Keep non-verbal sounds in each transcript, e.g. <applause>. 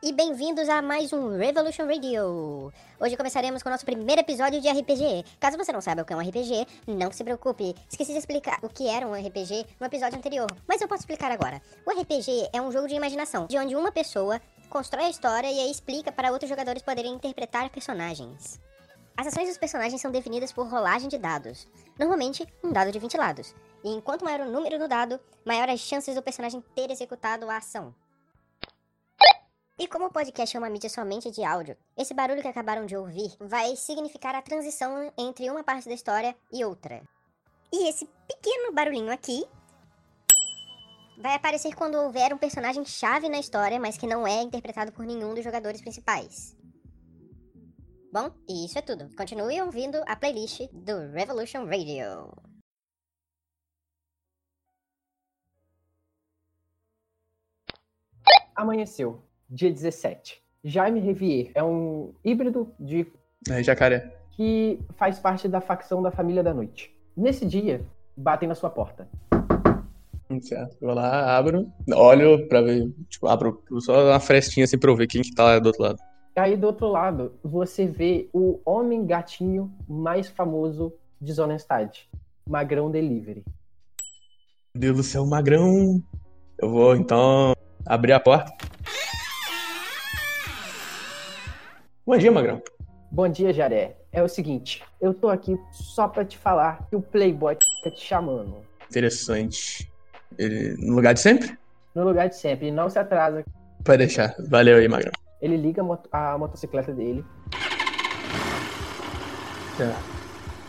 E bem-vindos a mais um Revolution Radio! Hoje começaremos com o nosso primeiro episódio de RPG. Caso você não saiba o que é um RPG, não se preocupe. Esqueci de explicar o que era um RPG no episódio anterior, mas eu posso explicar agora. O RPG é um jogo de imaginação, de onde uma pessoa constrói a história e aí explica para outros jogadores poderem interpretar personagens. As ações dos personagens são definidas por rolagem de dados, normalmente um dado de 20 lados. E enquanto maior o número do dado, maior as chances do personagem ter executado a ação. E como o podcast é uma mídia somente de áudio, esse barulho que acabaram de ouvir vai significar a transição entre uma parte da história e outra. E esse pequeno barulhinho aqui vai aparecer quando houver um personagem chave na história, mas que não é interpretado por nenhum dos jogadores principais. Bom, e isso é tudo. Continue ouvindo a playlist do Revolution Radio. Amanheceu, dia 17. Jaime Revier é um híbrido de É, jacaré. que faz parte da facção da Família da Noite. Nesse dia, batem na sua porta. Certo. Vou lá, abro, olho pra ver. Tipo, abro só uma frestinha assim pra eu ver quem que tá lá do outro lado. Aí do outro lado, você vê o homem gatinho mais famoso de Zonenstad, Magrão Delivery. Meu Deus do céu, magrão. Eu vou então abrir a porta. Bom dia, magrão. Bom dia, Jaré. É o seguinte, eu tô aqui só pra te falar que o Playboy tá te chamando. Interessante. Ele, no lugar de sempre? No lugar de sempre, não se atrasa. Pode deixar. Valeu aí, magrão. Ele liga a, mot- a motocicleta dele Certo.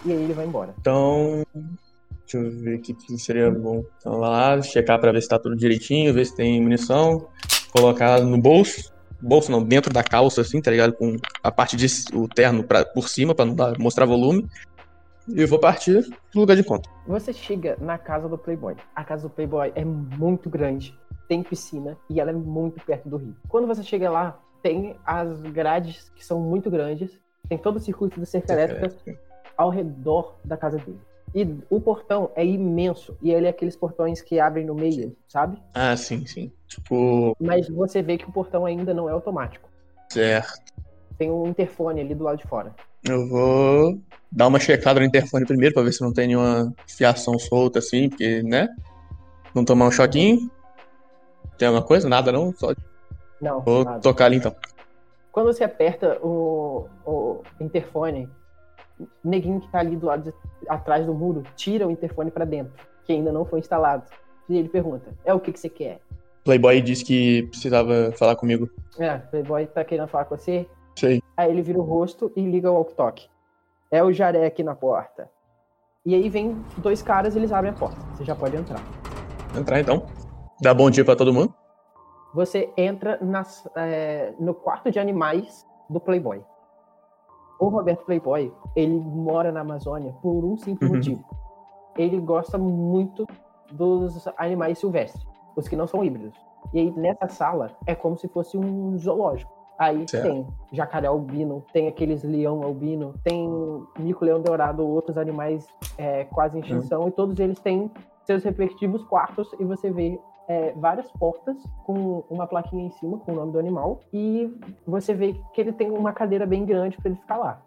e aí ele vai embora. Então, deixa eu ver aqui o que seria bom. Então, vai lá, checar pra ver se tá tudo direitinho, ver se tem munição, colocar no bolso. Bolso não, dentro da calça, assim, tá ligado? Com a parte de o terno pra, por cima, pra não dar- mostrar volume. E eu vou partir pro lugar de encontro. Você chega na casa do Playboy. A casa do Playboy é muito grande, tem piscina e ela é muito perto do rio. Quando você chega lá, tem as grades que são muito grandes, tem todo o circuito de cerca elétrica ao redor da casa dele. E o portão é imenso, e ele é aqueles portões que abrem no meio, sabe? Ah, sim, sim. Tipo, Mas você vê que o portão ainda não é automático. certo. Tem um interfone ali do lado de fora. Eu vou dar uma checada no interfone primeiro pra ver se não tem nenhuma fiação solta assim, porque, né? Não tomar um choquinho. Tem alguma coisa? Nada não? Só Não, vou nada. tocar ali então. Quando você aperta o, o interfone, o neguinho que tá ali do lado de, atrás do muro tira o interfone pra dentro, que ainda não foi instalado. E ele pergunta: É o que, que você quer? Playboy disse que precisava falar comigo. É, Playboy tá querendo falar com você. Sei. Aí ele vira o rosto e liga o walkie-talkie. É o Jaré aqui na porta. E aí vem dois caras e eles abrem a porta. Você já pode entrar. Entrar então. Dá bom dia pra todo mundo. Você entra nas- é, no quarto de animais do Playboy. O Roberto Playboy, ele mora na Amazônia por um simples Uhum. motivo. Ele gosta muito dos animais silvestres, os que não são híbridos. E aí, nessa sala, é como se fosse um zoológico. Aí Certo. tem jacaré albino, tem aqueles leão albino, tem mico-leão dourado, outros animais é, quase em Uhum. extinção, e todos eles têm seus respectivos quartos, e você vê é, várias portas com uma plaquinha em cima com o nome do animal e você vê que ele tem uma cadeira bem grande para ele ficar lá.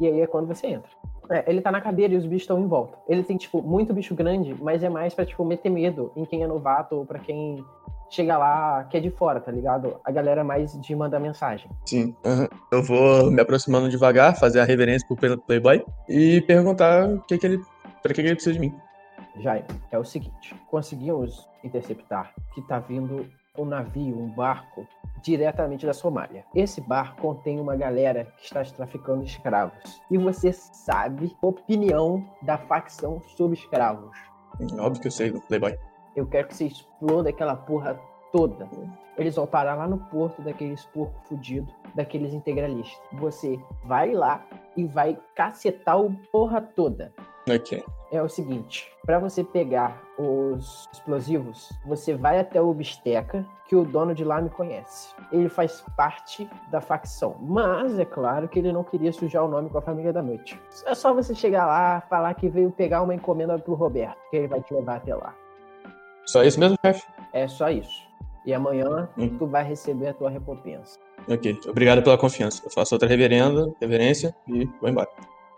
E aí é quando você entra. É, ele tá na cadeira e os bichos estão em volta. Ele tem, tipo, muito bicho grande, mas é mais pra, tipo, meter medo em quem é novato ou pra quem chega lá que é de fora, tá ligado? A galera mais de mandar mensagem. Sim. aham. Eu vou me aproximando devagar, fazer a reverência pro Play- Playboy e perguntar o que que ele. Pra que, que ele precisa de mim. Jair, é o seguinte: conseguimos interceptar que tá vindo um navio, um barco, diretamente da Somália. Esse barco contém uma galera que está traficando escravos. E você sabe a opinião da facção sobre escravos. Óbvio que eu sei Playboy. Eu quero que você exploda aquela porra toda. Eles vão parar lá no porto daqueles porco fudido, daqueles integralistas. Você vai lá e vai cacetar o porra toda. Ok. é o seguinte: para você pegar os explosivos, você vai até o Bisteca, que o dono de lá me conhece. Ele faz parte da facção, mas é claro que ele não queria sujar o nome com a família da noite. É só você chegar lá, falar que veio pegar uma encomenda pro Roberto, que ele vai te levar até lá. Só isso mesmo, chefe? É só isso. E amanhã Hum. tu vai receber a tua recompensa. Ok, obrigado pela confiança. Eu faço outra reverenda, reverência e vou embora.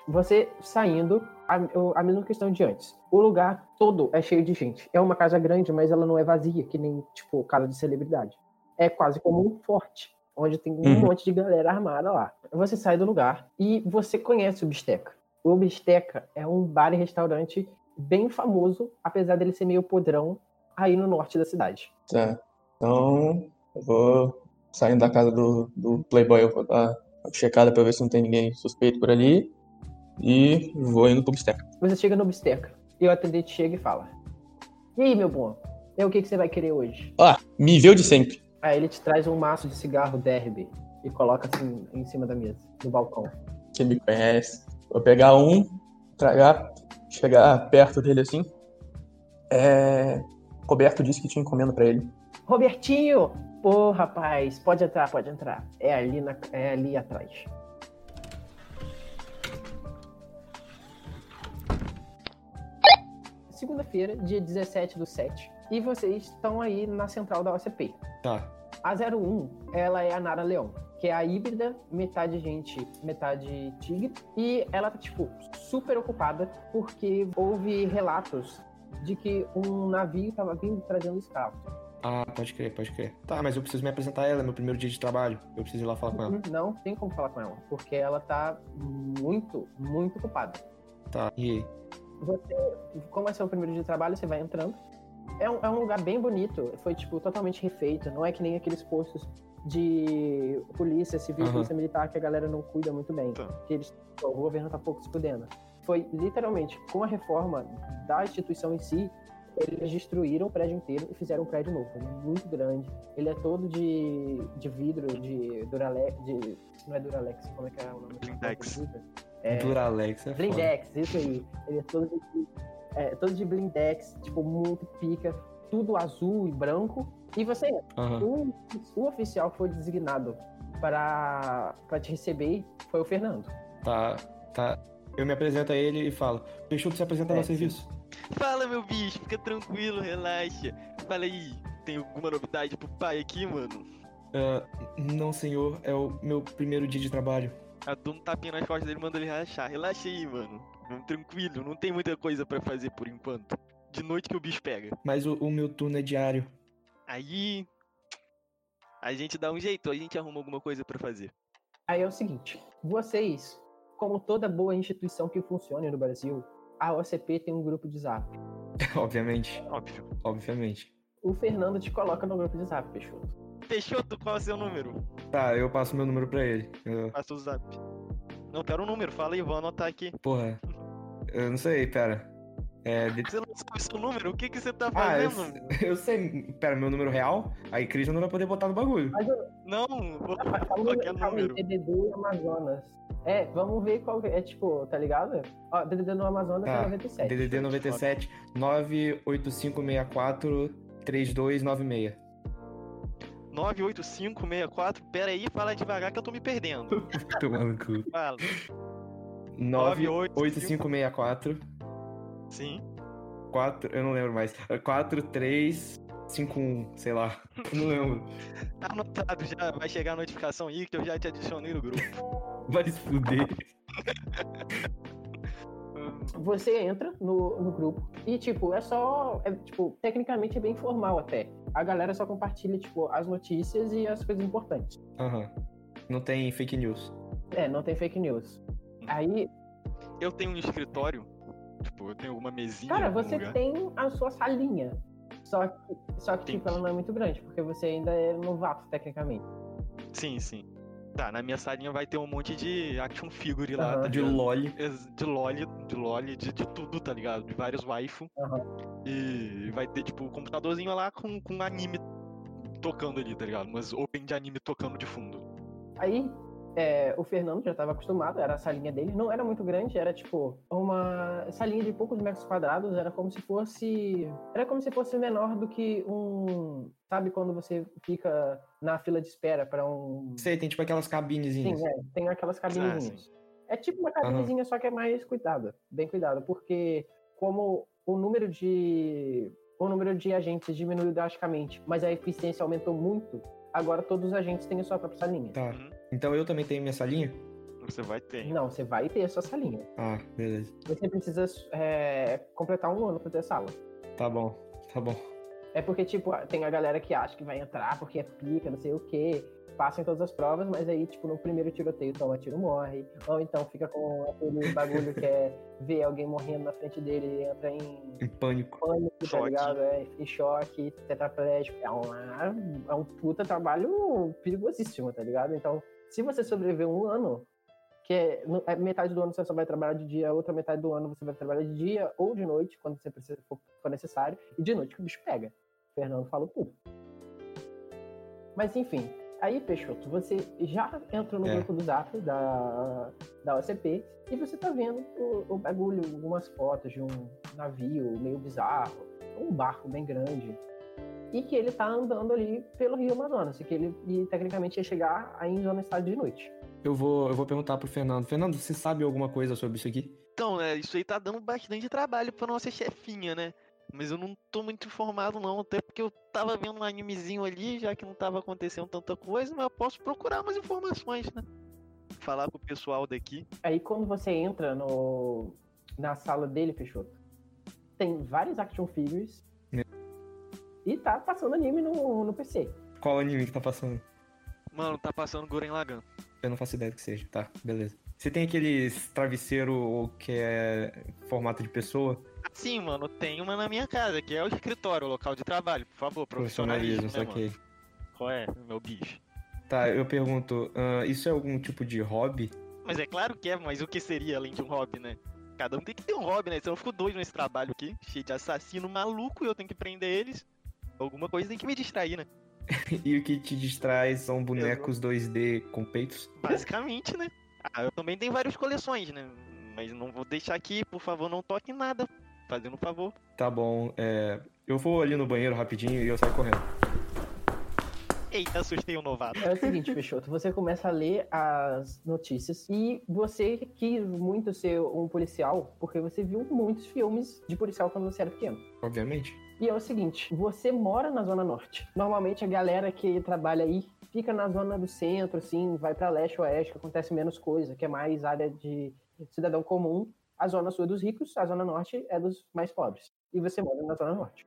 Você saindo, a, a mesma questão de antes. O lugar todo é cheio de gente. É uma casa grande, mas ela não é vazia, que nem, tipo, casa de celebridade. É quase como um forte, onde tem um Uhum. monte de galera armada lá. Você sai do lugar e você conhece o Bisteca. O Bisteca é um bar e restaurante bem famoso, apesar dele ser meio podrão, aí no norte da cidade. Tá. Então, eu vou saindo da casa do, do Playboy, eu vou dar uma checada pra ver se não tem ninguém suspeito por ali. E vou indo pro Bisteca. Você chega no Bisteca e o atendente chega e fala: E aí, meu bom? É o que, que você vai querer hoje? Ah, me viu de sempre. Aí ele te traz um maço de cigarro derby e coloca assim em cima da mesa, no balcão. que me conhece. Vou pegar um, tragar, chegar perto dele assim. É... Roberto disse que tinha encomenda pra ele. Robertinho! Pô, rapaz, pode entrar, pode entrar. É ali, na, é ali atrás. Segunda-feira, dia 17 do 7. E vocês estão aí na central da OCP. Tá. A 01, ela é a Nara Leão, que é a híbrida, metade gente, metade tigre. E ela tá, tipo, super ocupada porque houve relatos de que um navio tava vindo trazendo escravos. Ah, pode crer, pode crer. Tá, mas eu preciso me apresentar a ela, é meu primeiro dia de trabalho. Eu preciso ir lá falar com ela. Não tem como falar com ela, porque ela tá muito, muito ocupada. Tá, e aí? Você, como é seu primeiro dia de trabalho, você vai entrando. É um, é um lugar bem bonito, foi, tipo, totalmente refeito. Não é que nem aqueles postos de polícia civil, Aham. polícia militar, que a galera não cuida muito bem. Tá. Que eles, o governo tá pouco se fudendo. Foi, literalmente, com a reforma da instituição em si, eles destruíram o prédio inteiro e fizeram um prédio novo. Ele é muito grande. Ele é todo de, de vidro, de Duralex, de... Não é Duralex, como é que é o nome? Blindex. É, Duralex é foda. Blindex, isso aí. Ele é todo de, é, todo de blindex, tipo, muito pica, tudo azul e branco. E você, Aham. o, o oficial que foi designado para, para te receber foi o Fernando. Tá, tá. Eu me apresento a ele e falo, Peixoto se apresenta É, sim. serviço. Fala, meu bicho, fica tranquilo, relaxa. Fala aí, tem alguma novidade pro pai aqui, mano? Ah, não, senhor, é o meu primeiro dia de trabalho. A dou um tapinha nas costas dele e manda ele relaxar. Relaxa aí, mano. Vamos tranquilo, não tem muita coisa pra fazer por enquanto. De noite que o bicho pega. Mas o, o meu turno é diário. Aí. A gente dá um jeito, a gente arruma alguma coisa pra fazer. Aí é o seguinte, vocês, como toda boa instituição que funcione no Brasil, a OCP tem um grupo de zap. <laughs> obviamente, Óbvio. obviamente. O Fernando te coloca no grupo de zap, Peixoto. Peixoto, qual é o seu número? Tá, eu passo meu número pra ele. Eu- Passa o zap. Não, quero um número, fala aí, vou anotar aqui. porra, eu não sei, pera. É, de- Você não sabe o seu número? O que, que você tá Ah, eu, fazendo? <laughs> eu sei, pera, meu número real? Aí Cris não vai poder botar no bagulho. Não, vou... Qualquer número, número. DDD Amazonas. É, vamos ver qual que é, tipo, tá ligado? Ó, DDD no Amazonas é Tá, 97. DDD 97 98564 3296. 98564, pera aí, fala devagar que eu tô me perdendo. <laughs> No cu. Fala. 98564 Sim. 4, eu não lembro mais. 4351, sei lá. <laughs> Não lembro. Tá anotado já, vai chegar a notificação aí que eu já te adicionei no grupo. <laughs> Vai se fuder. <laughs> Você entra no, no grupo e, tipo, é só. É, tipo, tecnicamente é bem formal até. A galera só compartilha, tipo, as notícias e as coisas importantes. Aham. Não tem fake news. É, não tem fake news. Aí, Eu tenho um escritório, tipo, eu tenho uma mesinha. cara, você lugar. tem a sua salinha. Só que, só que tipo, ela não é muito grande, porque você ainda é novato, tecnicamente. Sim, sim. Tá, na minha salinha vai ter um monte de action figure lá, Aham. tá De lolly. De lolly, de lolly, de, de tudo, tá ligado? De vários waifu. Aham. E vai ter, tipo, um computadorzinho lá com, com anime tocando ali, tá ligado? Umas open de anime tocando de fundo. Aí É, o Fernando já estava acostumado, era a salinha dele, não era muito grande, era tipo uma salinha de poucos metros quadrados, era como se fosse. Era como se fosse menor do que um. Sabe quando você fica na fila de espera para um. Sei, tem tipo aquelas cabinezinhas. Sim, é, tem aquelas cabinezinhas. É tipo uma cabinezinha, só que é mais cuidada, bem cuidada, porque como o número de o número de agentes diminuiu drasticamente, mas a eficiência aumentou muito, agora todos os agentes têm a sua própria salinha. Tá. Uhum. Então eu também tenho minha salinha? Você vai ter. Não, você vai ter a sua salinha. Ah, beleza. Você precisa é, completar um ano pra ter sala. Tá bom, tá bom. É porque, tipo, tem a galera que acha que vai entrar porque é pica, não sei o quê. Passa em todas as provas, mas aí, tipo, no primeiro tiroteio toma tiro morre. Ou então fica com aquele bagulho que é ver alguém morrendo na frente dele e entra em Em pânico. pânico, tá ligado? É, em choque, tetraplégico. É, uma, é um puta trabalho perigosíssimo, tá ligado? Então, se você sobreviver um ano, que é, é metade do ano você só vai trabalhar de dia, a outra metade do ano você vai trabalhar de dia ou de noite, quando você precisa, for, for necessário, e de noite que o bicho pega. O Fernando falou tudo. Mas enfim, aí, Peixoto, você já entrou no É. grupo do Zap da, da OCP e você tá vendo o, o bagulho, algumas fotos de um navio meio bizarro, um barco bem grande. E que ele tá andando ali pelo Rio Amazonas, e que ele e, tecnicamente ia chegar aí em zona estado de noite. Eu vou, eu vou perguntar pro Fernando. Fernando, você sabe alguma coisa sobre isso aqui? Então, né, isso aí tá dando bastante trabalho pra nossa chefinha, né? Mas eu não tô muito informado não, até porque eu tava vendo um animezinho ali, já que não tava acontecendo tanta coisa, mas eu posso procurar mais informações, né? Falar com o pessoal daqui. Aí quando você entra no, na sala dele, Peixoto, tem vários action figures É. e tá passando anime no, no PC. Qual anime que tá passando? Mano, tá passando Guren Lagan. Eu não faço ideia do que seja. Tá, beleza. Você tem aqueles travesseiro que é formato de pessoa? Sim, mano, tem uma na minha casa, que é o escritório, o local de trabalho. Por favor, profissionalismo, Profissionalismo, né, saquei. Qual é, meu bicho? Tá, eu pergunto, ah, isso é algum tipo de hobby? Mas é claro que é, mas o que seria além de um hobby, né? Cada um tem que ter um hobby, né? Senão eu fico doido nesse trabalho aqui, cheio de assassino maluco e eu tenho que prender eles. Alguma coisa tem que me distrair, né? <laughs> e o que te distrai são bonecos 2D com peitos? Basicamente, né? Ah, eu também tenho várias coleções, né? Mas não vou deixar aqui, por favor, não toque nada. Fazendo um favor. Tá bom, é... Eu vou ali no banheiro rapidinho e eu saio correndo. Eita, assustei o novato. É o seguinte, Peixoto, você começa a ler as notícias e você quis muito ser um policial porque você viu muitos filmes de policial quando você era pequeno. Obviamente. E é o seguinte, você mora na Zona Norte. Normalmente a galera que trabalha aí fica na zona do centro, assim, vai pra leste, oeste, que acontece menos coisa, que é mais área de cidadão comum. A zona sul é dos ricos, a zona norte é dos mais pobres. E você mora na zona norte.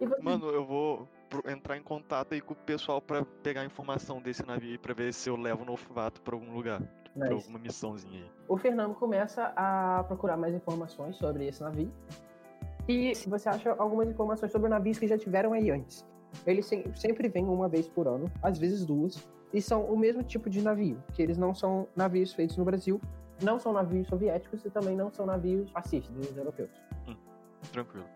E você... Mano, eu vou entrar em contato aí com o pessoal pra pegar informação desse navio pra ver se eu levo o novato pra algum lugar. Pra Nice. alguma missãozinha aí. O Fernando começa a procurar mais informações sobre esse navio. E se você acha algumas informações sobre navios que já tiveram aí antes. Eles se- sempre vêm uma vez por ano, às vezes duas, e são o mesmo tipo de navio, que eles não são navios feitos no Brasil, não são navios soviéticos e também não são navios fascistas dos europeus. Tranquilo.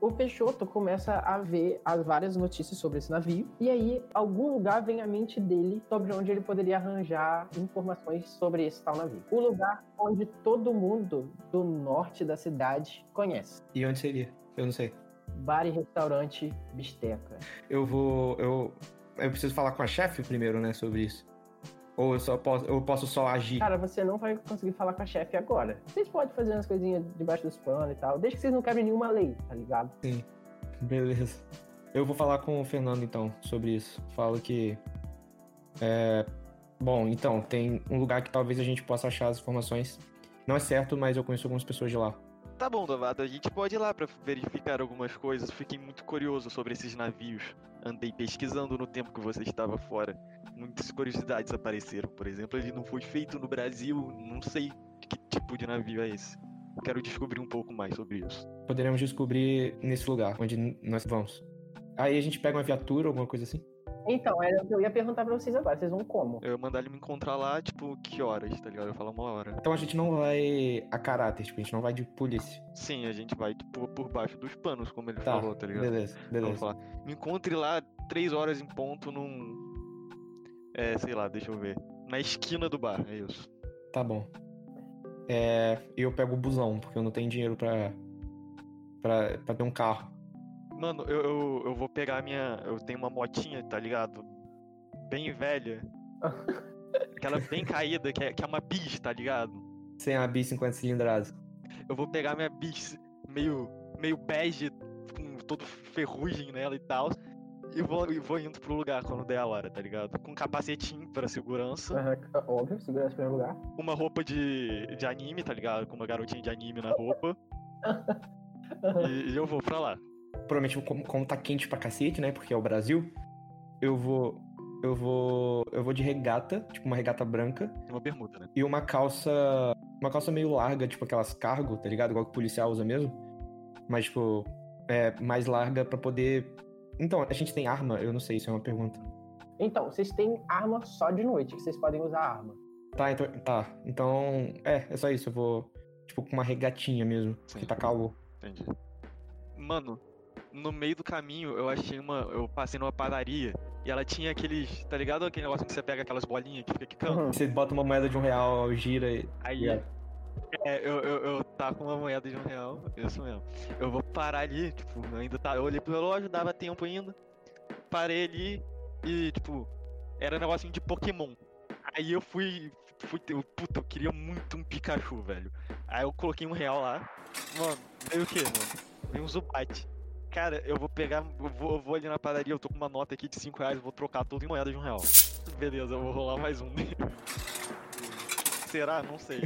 O Peixoto começa a ver as várias notícias sobre esse navio, e aí algum lugar vem à mente dele sobre onde ele poderia arranjar informações sobre esse tal navio. O lugar onde todo mundo do norte da cidade conhece. E onde seria? Eu não sei. Bar e restaurante Bisteca. Eu vou. Eu, eu preciso falar com a chefe primeiro, né, sobre isso. Ou eu só posso, eu posso só agir. Cara, você não vai conseguir falar com a chefe agora. Vocês podem fazer umas coisinhas debaixo dos panos e tal, desde que vocês não quebrem nenhuma lei, tá ligado? Beleza. Eu vou falar com o Fernando então sobre isso. Falo que. É, bom, então, tem um lugar que talvez a gente possa achar as informações. Não é certo, mas eu conheço algumas pessoas de lá. Tá bom, novato, a gente pode ir lá pra verificar algumas coisas. Fiquei muito curioso sobre esses navios. Andei pesquisando no tempo que você estava fora. Muitas curiosidades apareceram. Por exemplo, ele não foi feito no Brasil. Não sei que tipo de navio é esse. Quero descobrir um pouco mais sobre isso. Poderemos descobrir nesse lugar onde nós vamos. Aí a gente pega uma viatura, alguma coisa assim. Então, era o que eu ia perguntar pra vocês agora. Vocês vão como? Eu ia mandar ele me encontrar lá, tipo, que horas, tá ligado? Eu falo uma hora. Então a gente não vai a caráter, tipo, a gente não vai de polícia. Sim, a gente vai, tipo, por baixo dos panos, como ele Tá, falou, tá ligado? beleza, Vamos beleza. falar. Me encontre lá três horas em ponto num. É, sei lá, deixa eu ver. Na esquina do bar, é isso. Tá bom. É, eu pego o busão, porque eu não tenho dinheiro pra, pra, pra ter um carro. Mano, eu, eu, eu vou pegar a minha. Eu tenho uma motinha, tá ligado? Bem velha. <laughs> Aquela bem caída, que é, que é uma bis, tá ligado? Sem a bis 50 cilindradas. Eu vou pegar minha bis meio, meio bege, com todo ferrugem nela e tal. E vou, e vou indo pro lugar quando der a hora, tá ligado? Com um capacetinho pra segurança. Aham, óbvio, segurança em primeiro lugar. Uma roupa de, de anime, tá ligado? Com uma garotinha de anime na roupa. <laughs> E, e eu vou pra lá. Provavelmente, como, como tá quente pra cacete, né? Porque é o Brasil, eu vou. Eu vou. Eu vou de regata, tipo uma regata branca, Uma bermuda, né? e uma calça. Uma calça meio larga, tipo aquelas cargo, tá ligado? Igual que o policial usa mesmo. Mas, tipo, é mais larga pra poder. Então, a gente tem arma? Eu não sei, isso é uma pergunta. Então, vocês têm arma só de noite, que vocês podem usar arma. Tá, então. Tá. Então. É, é só isso. Eu vou. Tipo, com uma regatinha mesmo. Sim. Que tá calor. Entendi. Mano, no meio do caminho eu achei uma. Eu passei numa padaria e ela tinha aqueles. Tá ligado? Aquele negócio que você pega aquelas bolinhas que fica quicando. Uhum. Você bota uma moeda de um real, gira e. Aí. Yeah. É, eu, eu, eu tá com uma moeda de um real, isso mesmo. Eu vou parar ali, tipo, ainda tá. Eu olhei pro relógio, dava tempo ainda. Parei ali e, tipo, era um negocinho de Pokémon. Aí eu fui. fui ter- puta, eu queria muito um Pikachu, velho. Aí eu coloquei um real lá. Mano, veio o quê, mano? Veio um Zubat. Cara, eu vou pegar. Eu vou, eu vou ali na padaria, eu tô com uma nota aqui de 5 reais, eu vou trocar tudo em moeda de um real. Beleza, eu vou rolar mais um. <laughs> Será? Não sei.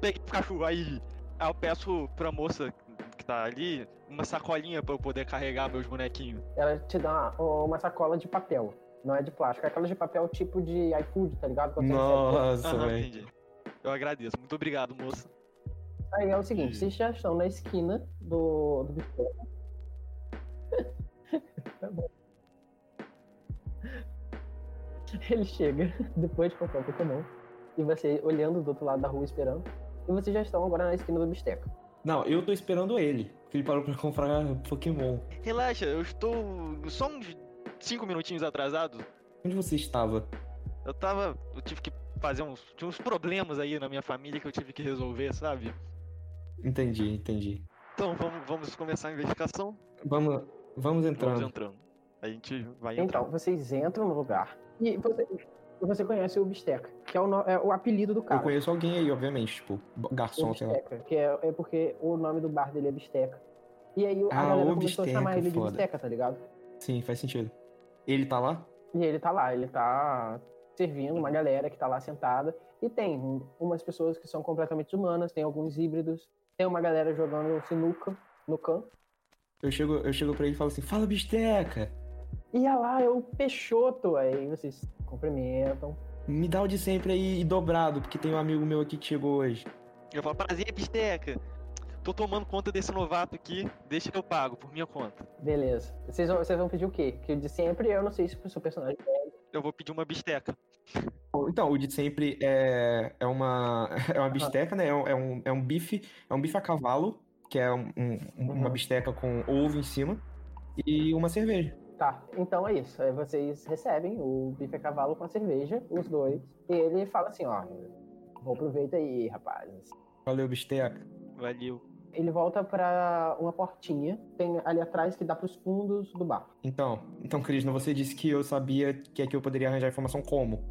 Peguei o Pikachu, aí, aí eu peço pra moça que tá ali uma sacolinha pra eu poder carregar meus bonequinhos. Ela te dá uma, uma sacola de papel. Não é de plástico, é aquela de papel tipo de iFood, tá ligado? Quando. Nossa, velho. entendi. Eu agradeço. Muito obrigado, moça. Aí é o seguinte, vocês já estão na esquina do, do biscoito. <laughs> Tá bom. Ele chega depois de comprar o Pokémon. E você olhando do outro lado da rua esperando. E vocês já estão agora na esquina do Bisteca. Não, eu tô esperando ele. Porque ele parou pra comprar Pokémon. Relaxa, eu estou só uns 5 minutinhos atrasado. Onde você estava? Eu tava. Eu tive que fazer uns. Tinha uns problemas aí na minha família que eu tive que resolver, sabe? Entendi, entendi. Então vamos, vamos começar a investigação. Vamos, vamos Vamos entrando. entrando. A gente vai Então, entrar. vocês entram no lugar. E você, você conhece o Bisteca, que é o, no- é o apelido do Eu cara. conheço alguém aí, obviamente, tipo, garçom, o sei lá. Bisteca, que é, é porque o nome do bar dele é Bisteca. E aí a Ah, galera o começou Bisteca, a chamar ele de foda. Bisteca, tá ligado? Sim, faz sentido. Ele tá lá? E ele tá lá, ele tá servindo uma galera que tá lá sentada. E tem um- umas pessoas que são completamente humanas, tem alguns híbridos, tem uma galera jogando sinuca no campo. Eu chego, eu chego pra ele e falo assim, fala bisteca! E olha lá, é o Peixoto. Aí vocês cumprimentam. Me dá o de sempre aí e dobrado, porque tem um amigo meu aqui que chegou hoje. Eu falo, prazer, bisteca. Tô tomando conta desse novato aqui, deixa que eu pago, por minha conta. Beleza. Vocês vão, vocês vão pedir o quê? Que o de sempre eu não sei se o seu personagem é. Eu vou pedir uma bisteca. Então, o de sempre é, é uma <laughs> é uma bisteca, né? É um, é um, é um bife, é um bife a cavalo, que é um- um- uma Uhum. bisteca com ovo em cima, e uma cerveja. Tá, então é isso. Aí vocês recebem o bife a cavalo com a cerveja, os dois. E ele fala assim, ó. Bom proveito aí, rapazes. Valeu, bisteca. Valeu. Ele volta pra uma portinha, tem ali atrás que dá pros fundos do bar. Então, então, Krishna, você disse que eu sabia que aqui eu poderia arranjar informação como?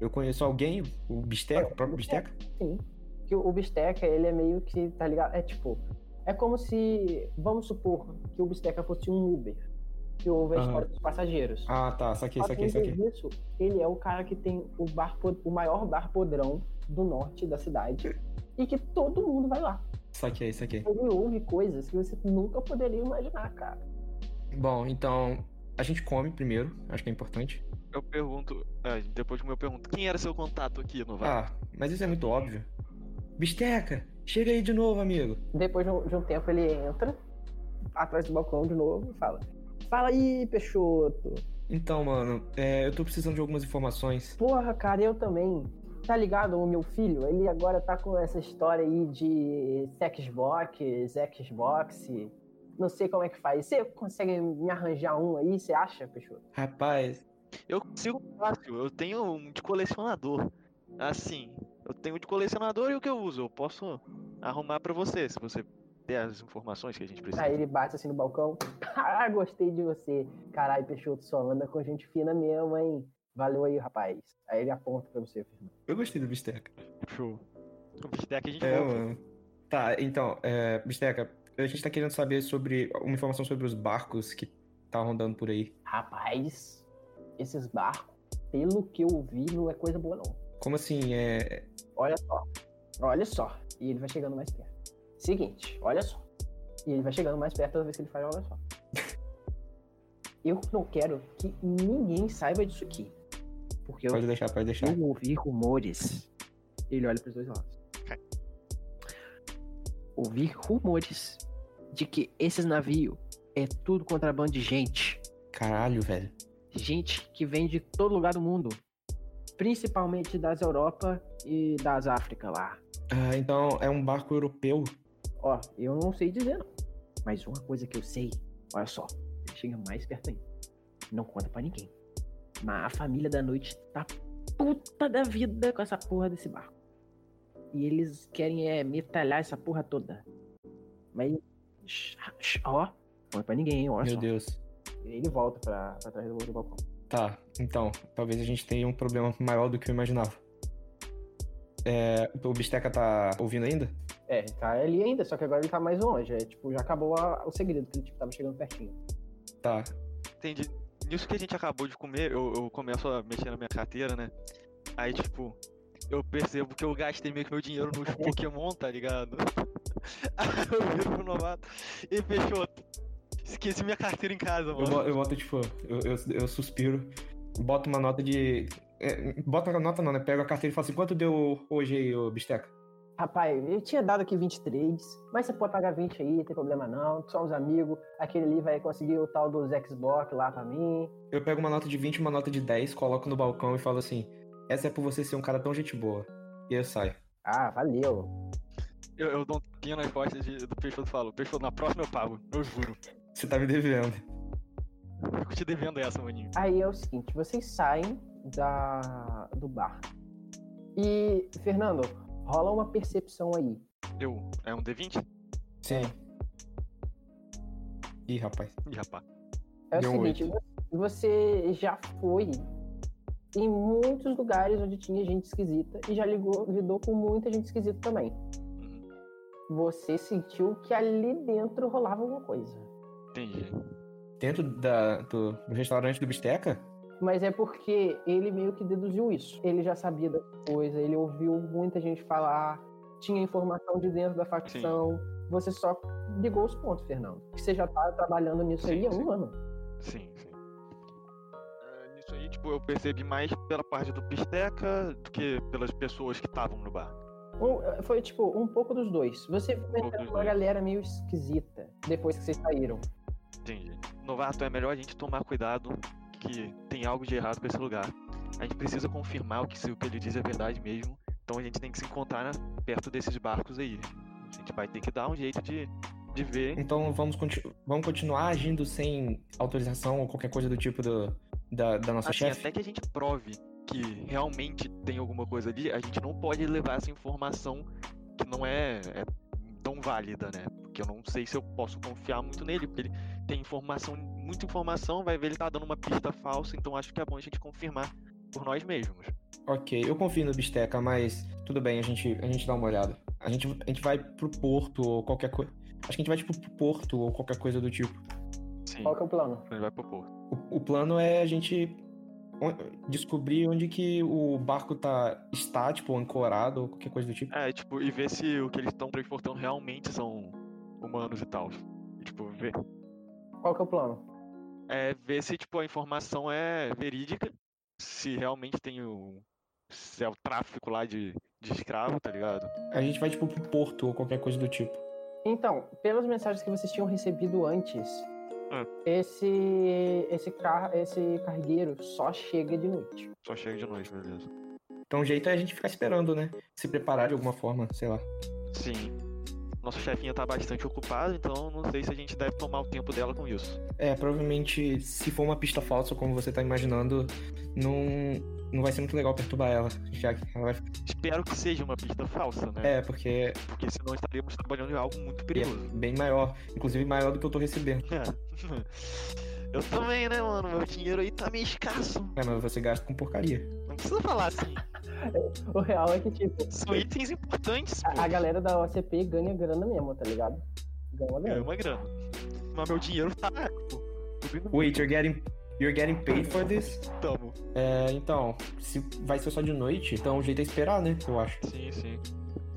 Eu conheço alguém, o Bisteca, o próprio Bisteca? Sim. Que o Bisteca, ele é meio que, tá ligado? É tipo, é como se, vamos supor que o Bisteca fosse um Uber, que ouve a história dos passageiros. Ah, tá, saquei, Só que, saquei, saquei. disso, ele é o cara que tem o, bar, o maior bar podrão do norte da cidade e que todo mundo vai lá. Saquei, saquei. Ele ouve coisas que você nunca poderia imaginar, cara. Bom, então, a gente come primeiro, acho que é importante. Eu pergunto, ah, depois que eu pergunto, quem era seu contato aqui, novato? Ah, mas isso é muito óbvio. Bisteca, chega aí de novo, amigo. Depois de um, de um tempo ele entra atrás do balcão de novo e fala: Fala aí, Peixoto. Então, mano, é, eu tô precisando de algumas informações. Porra, cara, eu também. Tá ligado? O meu filho, ele agora tá com essa história aí de Xbox, Xbox. Não sei como é que faz. Você consegue me arranjar um aí, você acha, Peixoto? Rapaz, Eu consigo fácil, eu tenho um de colecionador. Assim, eu tenho de colecionador e o que eu uso? Eu posso arrumar pra você, se você der as informações que a gente precisa. Aí ele bate assim no balcão. Ah, gostei de você. Caralho, Peixoto só anda com gente fina mesmo, hein? Valeu aí, rapaz. Aí ele aponta pra você, Fernando. Eu gostei do Bisteca. Show. O Bisteca a gente É, volta. Tá, então, é, Bisteca, a gente tá querendo saber sobre uma informação sobre os barcos que tá rondando por aí. Rapaz, esses barcos, pelo que eu vi, não é coisa boa, não. Como assim? É. Olha só. Olha só. E ele vai chegando mais perto. Seguinte, olha só. E ele vai chegando mais perto toda vez que ele fala, olha só. <laughs> Eu não quero que ninguém saiba disso aqui. Porque eu, Pode deixar, pode deixar. eu ouvi rumores. Ele olha pros dois lados. Ouvi rumores de que esses navios é tudo contrabando de gente. Caralho, velho. Gente que vem de todo lugar do mundo. Principalmente das Europa e das África lá. Ah, então é um barco europeu. Ó, eu não sei dizer não. Mas uma coisa que eu sei, olha só, chega mais perto ainda. Não conta pra ninguém. Mas a família da noite tá puta da vida com essa porra desse barco. E eles querem é metralhar essa porra toda. Mas. Ó, não conta pra ninguém, hein, olha Meu só. Deus. E ele volta pra, pra trás do, do balcão. Tá, então, talvez a gente tenha um problema maior do que eu imaginava. É, o Bisteca tá ouvindo ainda? É, ele tá ali ainda, só que agora ele tá mais longe. É tipo, já acabou a- o segredo, que ele tipo, tava chegando pertinho. Tá. Entendi. Nisso que a gente acabou de comer, eu, eu começo a mexer na minha carteira, né? Aí, tipo, eu percebo que eu gastei meio que meu dinheiro nos <laughs> Pokémon, tá ligado? <laughs> Aí eu viro pro novato e fechou. Esqueci minha carteira em casa, mano. eu boto, tipo, eu, eu, eu suspiro, boto uma nota de. É, bota uma nota não, né? Pego a carteira e falo assim, quanto deu hoje aí, ô Bisteca? Rapaz, eu tinha dado aqui 23, mas você pode pagar 20 aí, não tem problema não. Só uns amigos. Aquele ali vai conseguir o tal dos Xbox lá pra mim. Eu pego uma nota de 20 e uma nota de 10, coloco no balcão e falo assim, essa é por você ser um cara tão gente boa. E eu saio. Ah, valeu. Eu, eu dou um tapinha nas costas de- do Peixoto e falo, Peixoto, na próxima eu pago, eu juro. Você tá me devendo. Fico te devendo essa, maninho. Aí é o seguinte, vocês saem da, do bar. E, Fernando, rola uma percepção aí. Eu, é um D20? Sim. Ih, rapaz. Ih, rapaz. É o Deu um seguinte, vo- você já foi em muitos lugares onde tinha gente esquisita e já ligou, lidou com muita gente esquisita também. Uhum. Você sentiu que ali dentro rolava alguma coisa. Entendi. Dentro da, do, do restaurante do Bisteca? Mas é porque ele meio que deduziu isso. Ele já sabia das coisas, ele ouviu muita gente falar, tinha informação de dentro da facção. Você só ligou os pontos, Fernando. Que você já tá trabalhando nisso aí Sim, há um sim. ano. Sim, sim. Ah, nisso aí, tipo, eu percebi mais pela parte do Pisteca do que pelas pessoas que estavam no bar. Um- foi tipo um pouco dos dois. Você pouco dos uma galera meio esquisita depois que vocês saíram. Entendi. Novato, é melhor a gente tomar cuidado que tem algo de errado com esse lugar. A gente precisa confirmar o que, se o que ele diz é verdade mesmo. Então a gente tem que se encontrar né, perto desses barcos aí. A gente vai ter que dar um jeito de, de ver. Então vamos, conti- vamos continuar agindo sem autorização ou qualquer coisa do tipo do, da, da nossa Assim, chefe? até que a gente prove que realmente tem alguma coisa ali, a gente não pode levar essa informação que não é, é tão válida, né? Porque eu não sei se eu posso confiar muito nele, porque ele tem informação, muita informação, vai ver ele tá dando uma pista falsa, então acho que é bom a gente confirmar por nós mesmos. Ok, eu confio no Bisteca, mas tudo bem, a gente, a gente dá uma olhada. A gente, a gente vai pro porto ou qualquer coisa. Acho que a gente vai tipo pro porto ou qualquer coisa do tipo. Sim, Qual que é o plano? ele vai pro porto. O, o plano é a gente descobrir onde que o barco tá está, tipo, ancorado ou qualquer coisa do tipo. É, tipo, e ver se o que eles estão transportando realmente são humanos e tal. E, tipo, ver, Qual que é o plano? é, ver se tipo, a informação é verídica, se realmente tem o. Se é o tráfico lá de, de escravo, tá ligado? A gente vai, tipo, pro porto ou qualquer coisa do tipo. Então, pelas mensagens que vocês tinham recebido antes, Ah. esse esse car esse cargueiro só chega de noite. Só chega de noite, beleza. Então o jeito é a gente ficar esperando, né? Se preparar de alguma forma, sei lá. Sim. Nosso chefinha tá bastante ocupado, então não sei se a gente deve tomar o tempo dela com isso. É, provavelmente, se for uma pista falsa, como você tá imaginando, não, não vai ser muito legal perturbar ela. Já que ela vai... Espero que seja uma pista falsa, né? É, porque Porque senão estaríamos trabalhando em algo muito é perigoso. bem maior. Inclusive maior do que eu tô recebendo. <laughs> Eu também, né, mano? Meu dinheiro aí tá meio escasso. É, mas você gasta com porcaria. Não precisa falar assim. O real é que, tipo, São itens importantes, a, a galera da OCP ganha grana mesmo, tá ligado? Ganha uma grana. uma grana. Mas meu dinheiro tá, Wait, you're getting, you're getting paid for this? tamo. É, então, se vai ser só de noite, então o jeito é esperar, né? Eu acho. Sim, sim.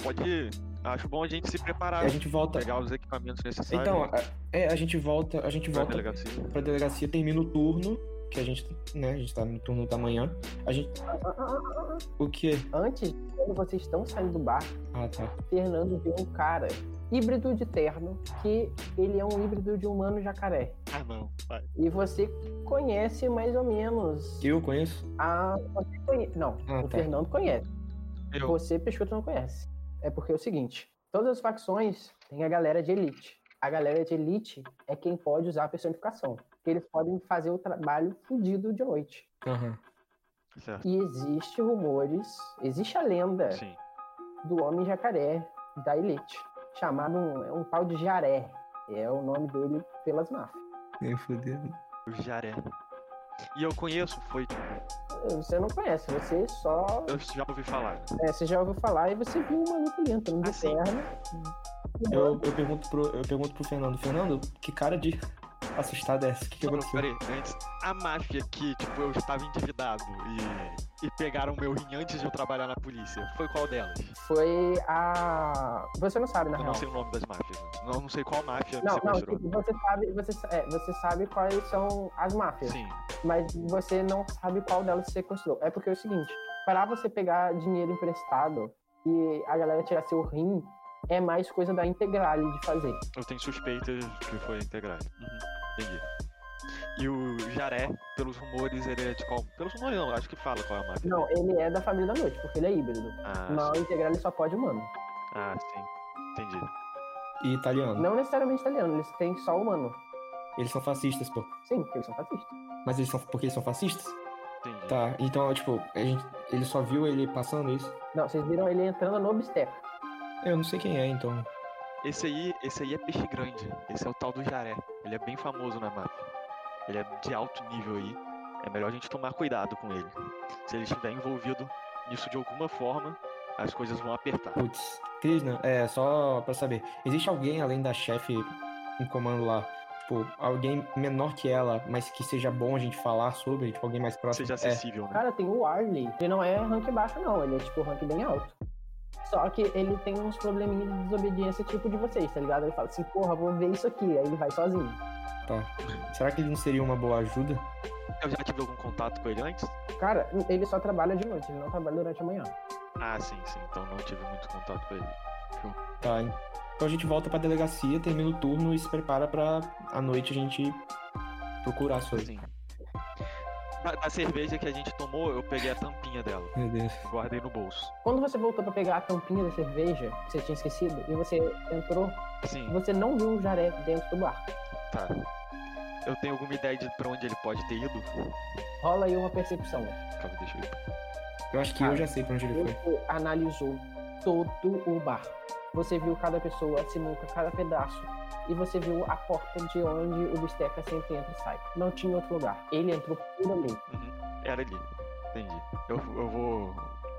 Pode. Acho bom a gente se preparar. A gente volta. Pegar os equipamentos necessários. Então, a- é, a gente volta, a gente pra volta delegacia. pra delegacia, termina o turno, que a gente, né, a gente tá no turno da manhã. A gente. Ah, ah, ah, ah, ah. O quê? Antes, quando vocês estão saindo do bar, Ah, tá. Fernando vê um cara híbrido de terno, que ele é um híbrido de humano jacaré. Ah, não. Vai. E você conhece mais ou menos Eu conheço? a. Você conhe... Não, Ah, o tá. Fernando conhece. Eu. Você, Peixoto, não conhece. É porque é o seguinte: todas as facções têm a galera de elite. A galera de elite é quem pode usar a personificação. Eles podem fazer o trabalho fudido de noite. Certo. E existe rumores, existe a lenda Sim. do homem jacaré da elite, chamado um, é um tal de Jaré. É o nome dele pelas máfias. Nem fudendo. O Jaré. E eu conheço, foi. Você não conhece, você só. Eu já ouvi falar. é, você já ouviu falar e você viu um maluco ali entrando de Ah, terno. Eu, eu, pergunto pro, eu pergunto pro Fernando, Fernando, que cara de assustado é essa? O que, que Não, aconteceu? peraí, antes, a máfia que, tipo, eu estava endividado e, e pegaram meu rim antes de eu trabalhar na polícia, foi qual delas? Foi a. Você não sabe, na Eu real. não sei o nome das máfias. né? Não, não sei qual máfia Não, não, sequestrou. tipo, você sabe, você, é, você sabe quais são as máfias, Sim, mas você não sabe qual delas você sequestrou. É porque é o seguinte, para você pegar dinheiro emprestado e a galera tirar seu rim, é mais coisa da Integrale de fazer. eu tenho suspeitas que foi integral. Uhum, entendi. E o Jaré, pelos rumores, ele é de qual. Pelos rumores não, acho que fala qual é a máfia. Não, ele é da família da noite, porque ele é híbrido. Ah, Na Integrale só pode humano. ah, sim. Entendi. E italiano. Não necessariamente italiano, eles têm só humano. Eles são fascistas, pô. Sim, porque eles são fascistas. Mas eles são. Porque eles são fascistas? Entendi. Tá, então, tipo, a gente, ele só viu ele passando isso? Não, vocês viram ele entrando no Obsteca. Eu não sei quem é, então. Esse aí, esse aí é peixe grande. Esse é o tal do Jaré. Ele é bem famoso na máfia. Ele é de alto nível aí. É melhor a gente tomar cuidado com ele. Se ele estiver envolvido nisso de alguma forma, as coisas vão apertar. Putz, Krishna, é, só pra saber. Existe alguém além da chefe em comando lá? Tipo, alguém menor que ela, mas que seja bom a gente falar sobre? Tipo, alguém mais próximo? Seja é. acessível, né? Cara, tem o Arley. Ele não é rank baixo, não. Ele é tipo rank bem alto. Só que ele tem uns probleminhas de desobediência tipo de vocês, tá ligado? Ele fala assim, porra, vou ver isso aqui. Aí ele vai sozinho. Tá. Será que ele não seria uma boa ajuda? Eu já tive algum contato com ele antes? Cara, ele só trabalha de noite, ele não trabalha durante a manhã. Ah, sim, sim. Então não tive muito contato com ele. Tá. Então a gente volta pra delegacia, termina o turno e se prepara pra à noite a gente procurar as coisas. Sim. Da, da cerveja que a gente tomou, eu peguei a tampinha dela. Meu Deus. e Guardei no bolso. Quando você voltou pra pegar a tampinha da cerveja, que você tinha esquecido, e você entrou, Sim, você não viu o jaré dentro do bar. tá. Eu tenho alguma ideia de pra onde ele pode ter ido? Rola aí uma percepção. Calma, deixa eu ir. Eu acho que eu já sei pra onde ele foi. Analisou todo o bar. Você viu cada pessoa, sinuca, cada pedaço. E você viu a porta de onde o Bisteca sempre entra e sai. Não tinha outro lugar. Ele entrou por ali. Uhum, Era ali. Entendi. Eu, eu vou.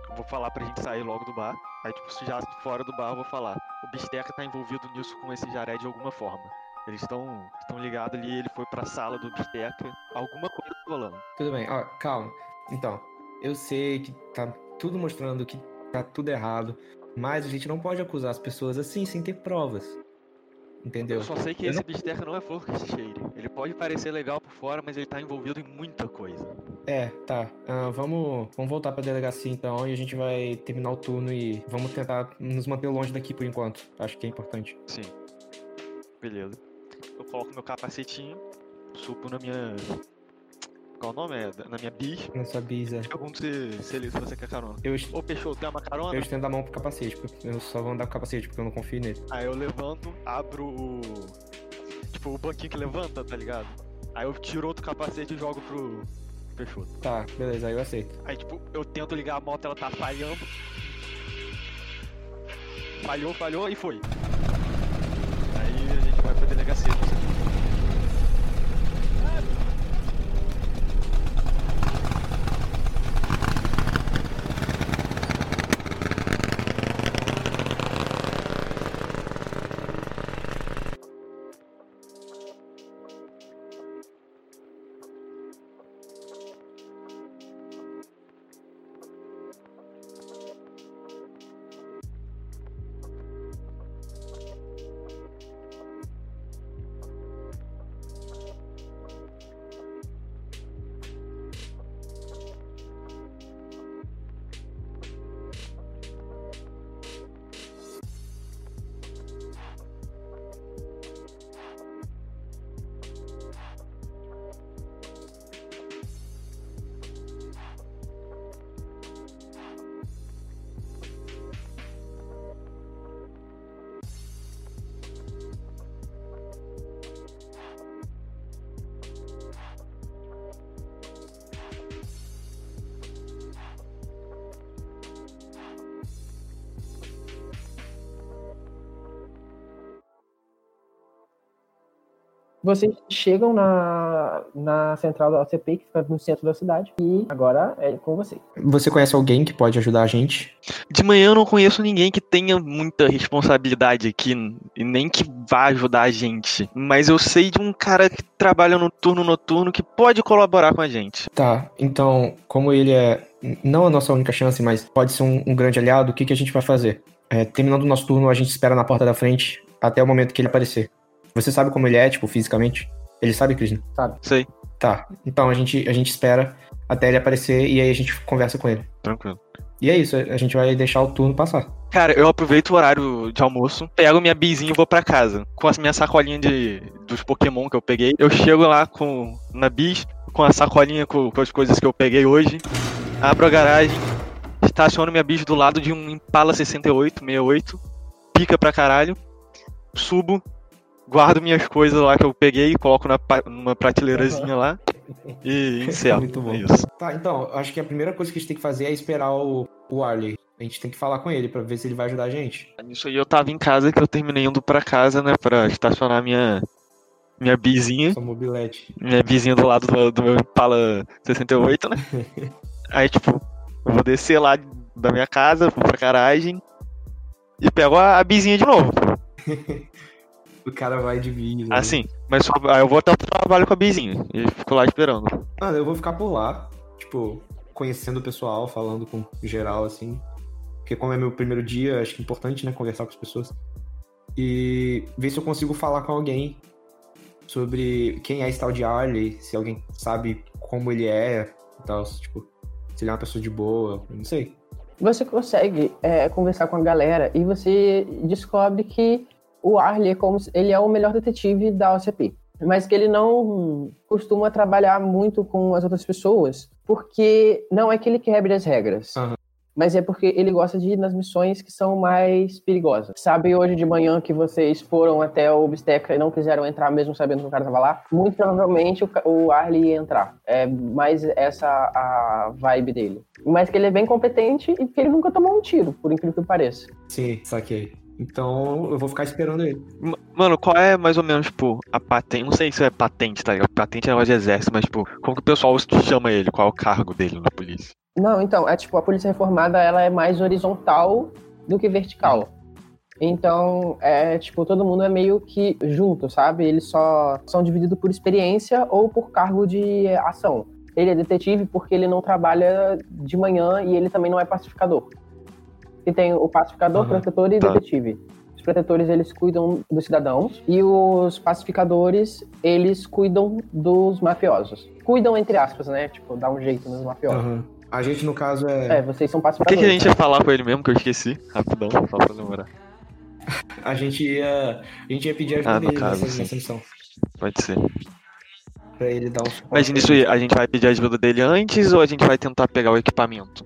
eu vou falar pra gente sair logo do bar. Aí, tipo, se já fora do bar, eu vou falar. O Bisteca tá envolvido nisso com esse jaré de alguma forma. Eles estão estão ligados ali, ele foi pra sala do Bisteca. Alguma coisa tá rolando. Tudo bem, ó, calma. Então, eu sei que tá tudo mostrando que tá tudo errado, mas a gente não pode acusar as pessoas assim sem ter provas. Entendeu? Eu só sei que Eu esse não- Bisteca não é flor que cheire. Ele pode parecer legal por fora, mas ele tá envolvido em muita coisa. É, tá. Ah, vamos, vamos voltar pra delegacia então e a gente vai terminar o turno e vamos tentar nos manter longe daqui por enquanto. Acho que é importante. Sim. Beleza. Eu coloco meu capacetinho, supo na minha. Qual o nome? É na minha bis. Na sua bisa. Pergunto se, se ele se você quer carona. Eu, Ô, Peixoto, tem uma carona? eu estendo a mão pro capacete, porque eu só vou andar com o capacete, porque eu não confio nele. Aí eu levanto, abro o. Tipo, o banquinho que levanta, tá ligado? Aí eu tiro outro capacete e jogo pro Peixoto. Tá, beleza, aí eu aceito. Aí, tipo, eu tento ligar a moto, ela tá falhando. Falhou, falhou e foi. Vocês chegam na, na central da OCP, que fica no centro da cidade, e agora é com você. Você conhece alguém que pode ajudar a gente? De manhã eu não conheço ninguém que tenha muita responsabilidade aqui e nem que vá ajudar a gente. Mas eu sei de um cara que trabalha no turno noturno que pode colaborar com a gente. Tá, então, como ele é não a nossa única chance, mas pode ser um, um grande aliado, o que, que a gente vai fazer? É, terminando o nosso turno, a gente espera na porta da frente até o momento que ele aparecer. Você sabe como ele é, tipo, fisicamente? Ele sabe, Krishna? Sei, Tá. Então a gente, a gente espera até ele aparecer e aí a gente conversa com ele. tranquilo. E é isso, a gente vai deixar o turno passar. Cara, eu aproveito o horário de almoço, pego minha bizinha e vou pra casa. Com a minha sacolinha de, dos Pokémon que eu peguei. Eu chego lá com na bis, com a sacolinha com, com as coisas que eu peguei hoje. Abro a garagem, estaciono minha bis do lado de um Impala 68, 68. Pica pra caralho. Subo, guardo minhas coisas lá que eu peguei, coloco na, numa prateleirazinha lá. E <laughs> encerro. Muito bom. É isso. Tá, então, acho que a primeira coisa que a gente tem que fazer é esperar o, o Arley. A gente tem que falar com ele pra ver se ele vai ajudar a gente. Nisso aí eu tava em casa que eu terminei indo pra casa, né? Pra estacionar minha, minha bizinha. Sua mobilete. minha vizinha do lado do, do meu Impala 68, né? <laughs> Aí, tipo, eu vou descer lá da minha casa, vou pra garagem e pego a, a bizinha de novo. <laughs> <laughs> O cara vai de vídeo. Assim, mas só, eu vou até o trabalho com a bizinha e fico lá esperando. Mano, eu vou ficar por lá, tipo, conhecendo o pessoal, falando com geral, assim. Porque como é meu primeiro dia, acho que é importante, né, conversar com as pessoas. E ver se eu consigo falar com alguém sobre quem é esse tal de Arley, se alguém sabe como ele é e tal, tipo, se ele é uma pessoa de boa, não sei. Você consegue é, conversar com a galera e você descobre que o Arley é como se- ele é o melhor detetive da OCP. Mas que ele não costuma trabalhar muito com as outras pessoas, porque não é que ele quebre as regras. Aham. Mas é porque ele gosta de ir nas missões que são mais perigosas. Sabe hoje de manhã que vocês foram até o Obstetra e não quiseram entrar mesmo sabendo que o cara tava lá? Muito provavelmente o, Arley ia entrar. É mais essa a vibe dele. Mas que ele é bem competente e que ele nunca tomou um tiro, por incrível que pareça. Sim, saquei. Então eu vou ficar esperando ele. Mano, qual é mais ou menos, tipo, a patente? Não sei se é patente, tá ligado? Patente é negócio de exército, mas, tipo, como que o pessoal chama ele? Qual é o cargo dele na polícia? Não, então, é tipo, a polícia reformada, ela é mais horizontal do que vertical. Então, é tipo, todo mundo é meio que junto, sabe? Eles só são divididos por experiência ou por cargo de ação. Ele é detetive porque ele não trabalha de manhã e ele também não é pacificador. E tem o pacificador, Aham, protetor e tá. detetive. Os protetores, eles cuidam dos cidadãos e os pacificadores, eles cuidam dos mafiosos. Cuidam entre aspas, né? Tipo, dá um jeito nos mafiosos. Aham. A gente, no caso, É, é. vocês são O que, pacificadores. que a gente ia falar com ele mesmo que eu esqueci? Rapidão, só pra lembrar. A gente ia. A gente ia pedir ajuda Ah, no dele caso, nessa, nessa missão. Pode ser. pra ele dar um suporte. Mas nisso a gente vai pedir ajuda dele antes ou a gente vai tentar pegar o equipamento?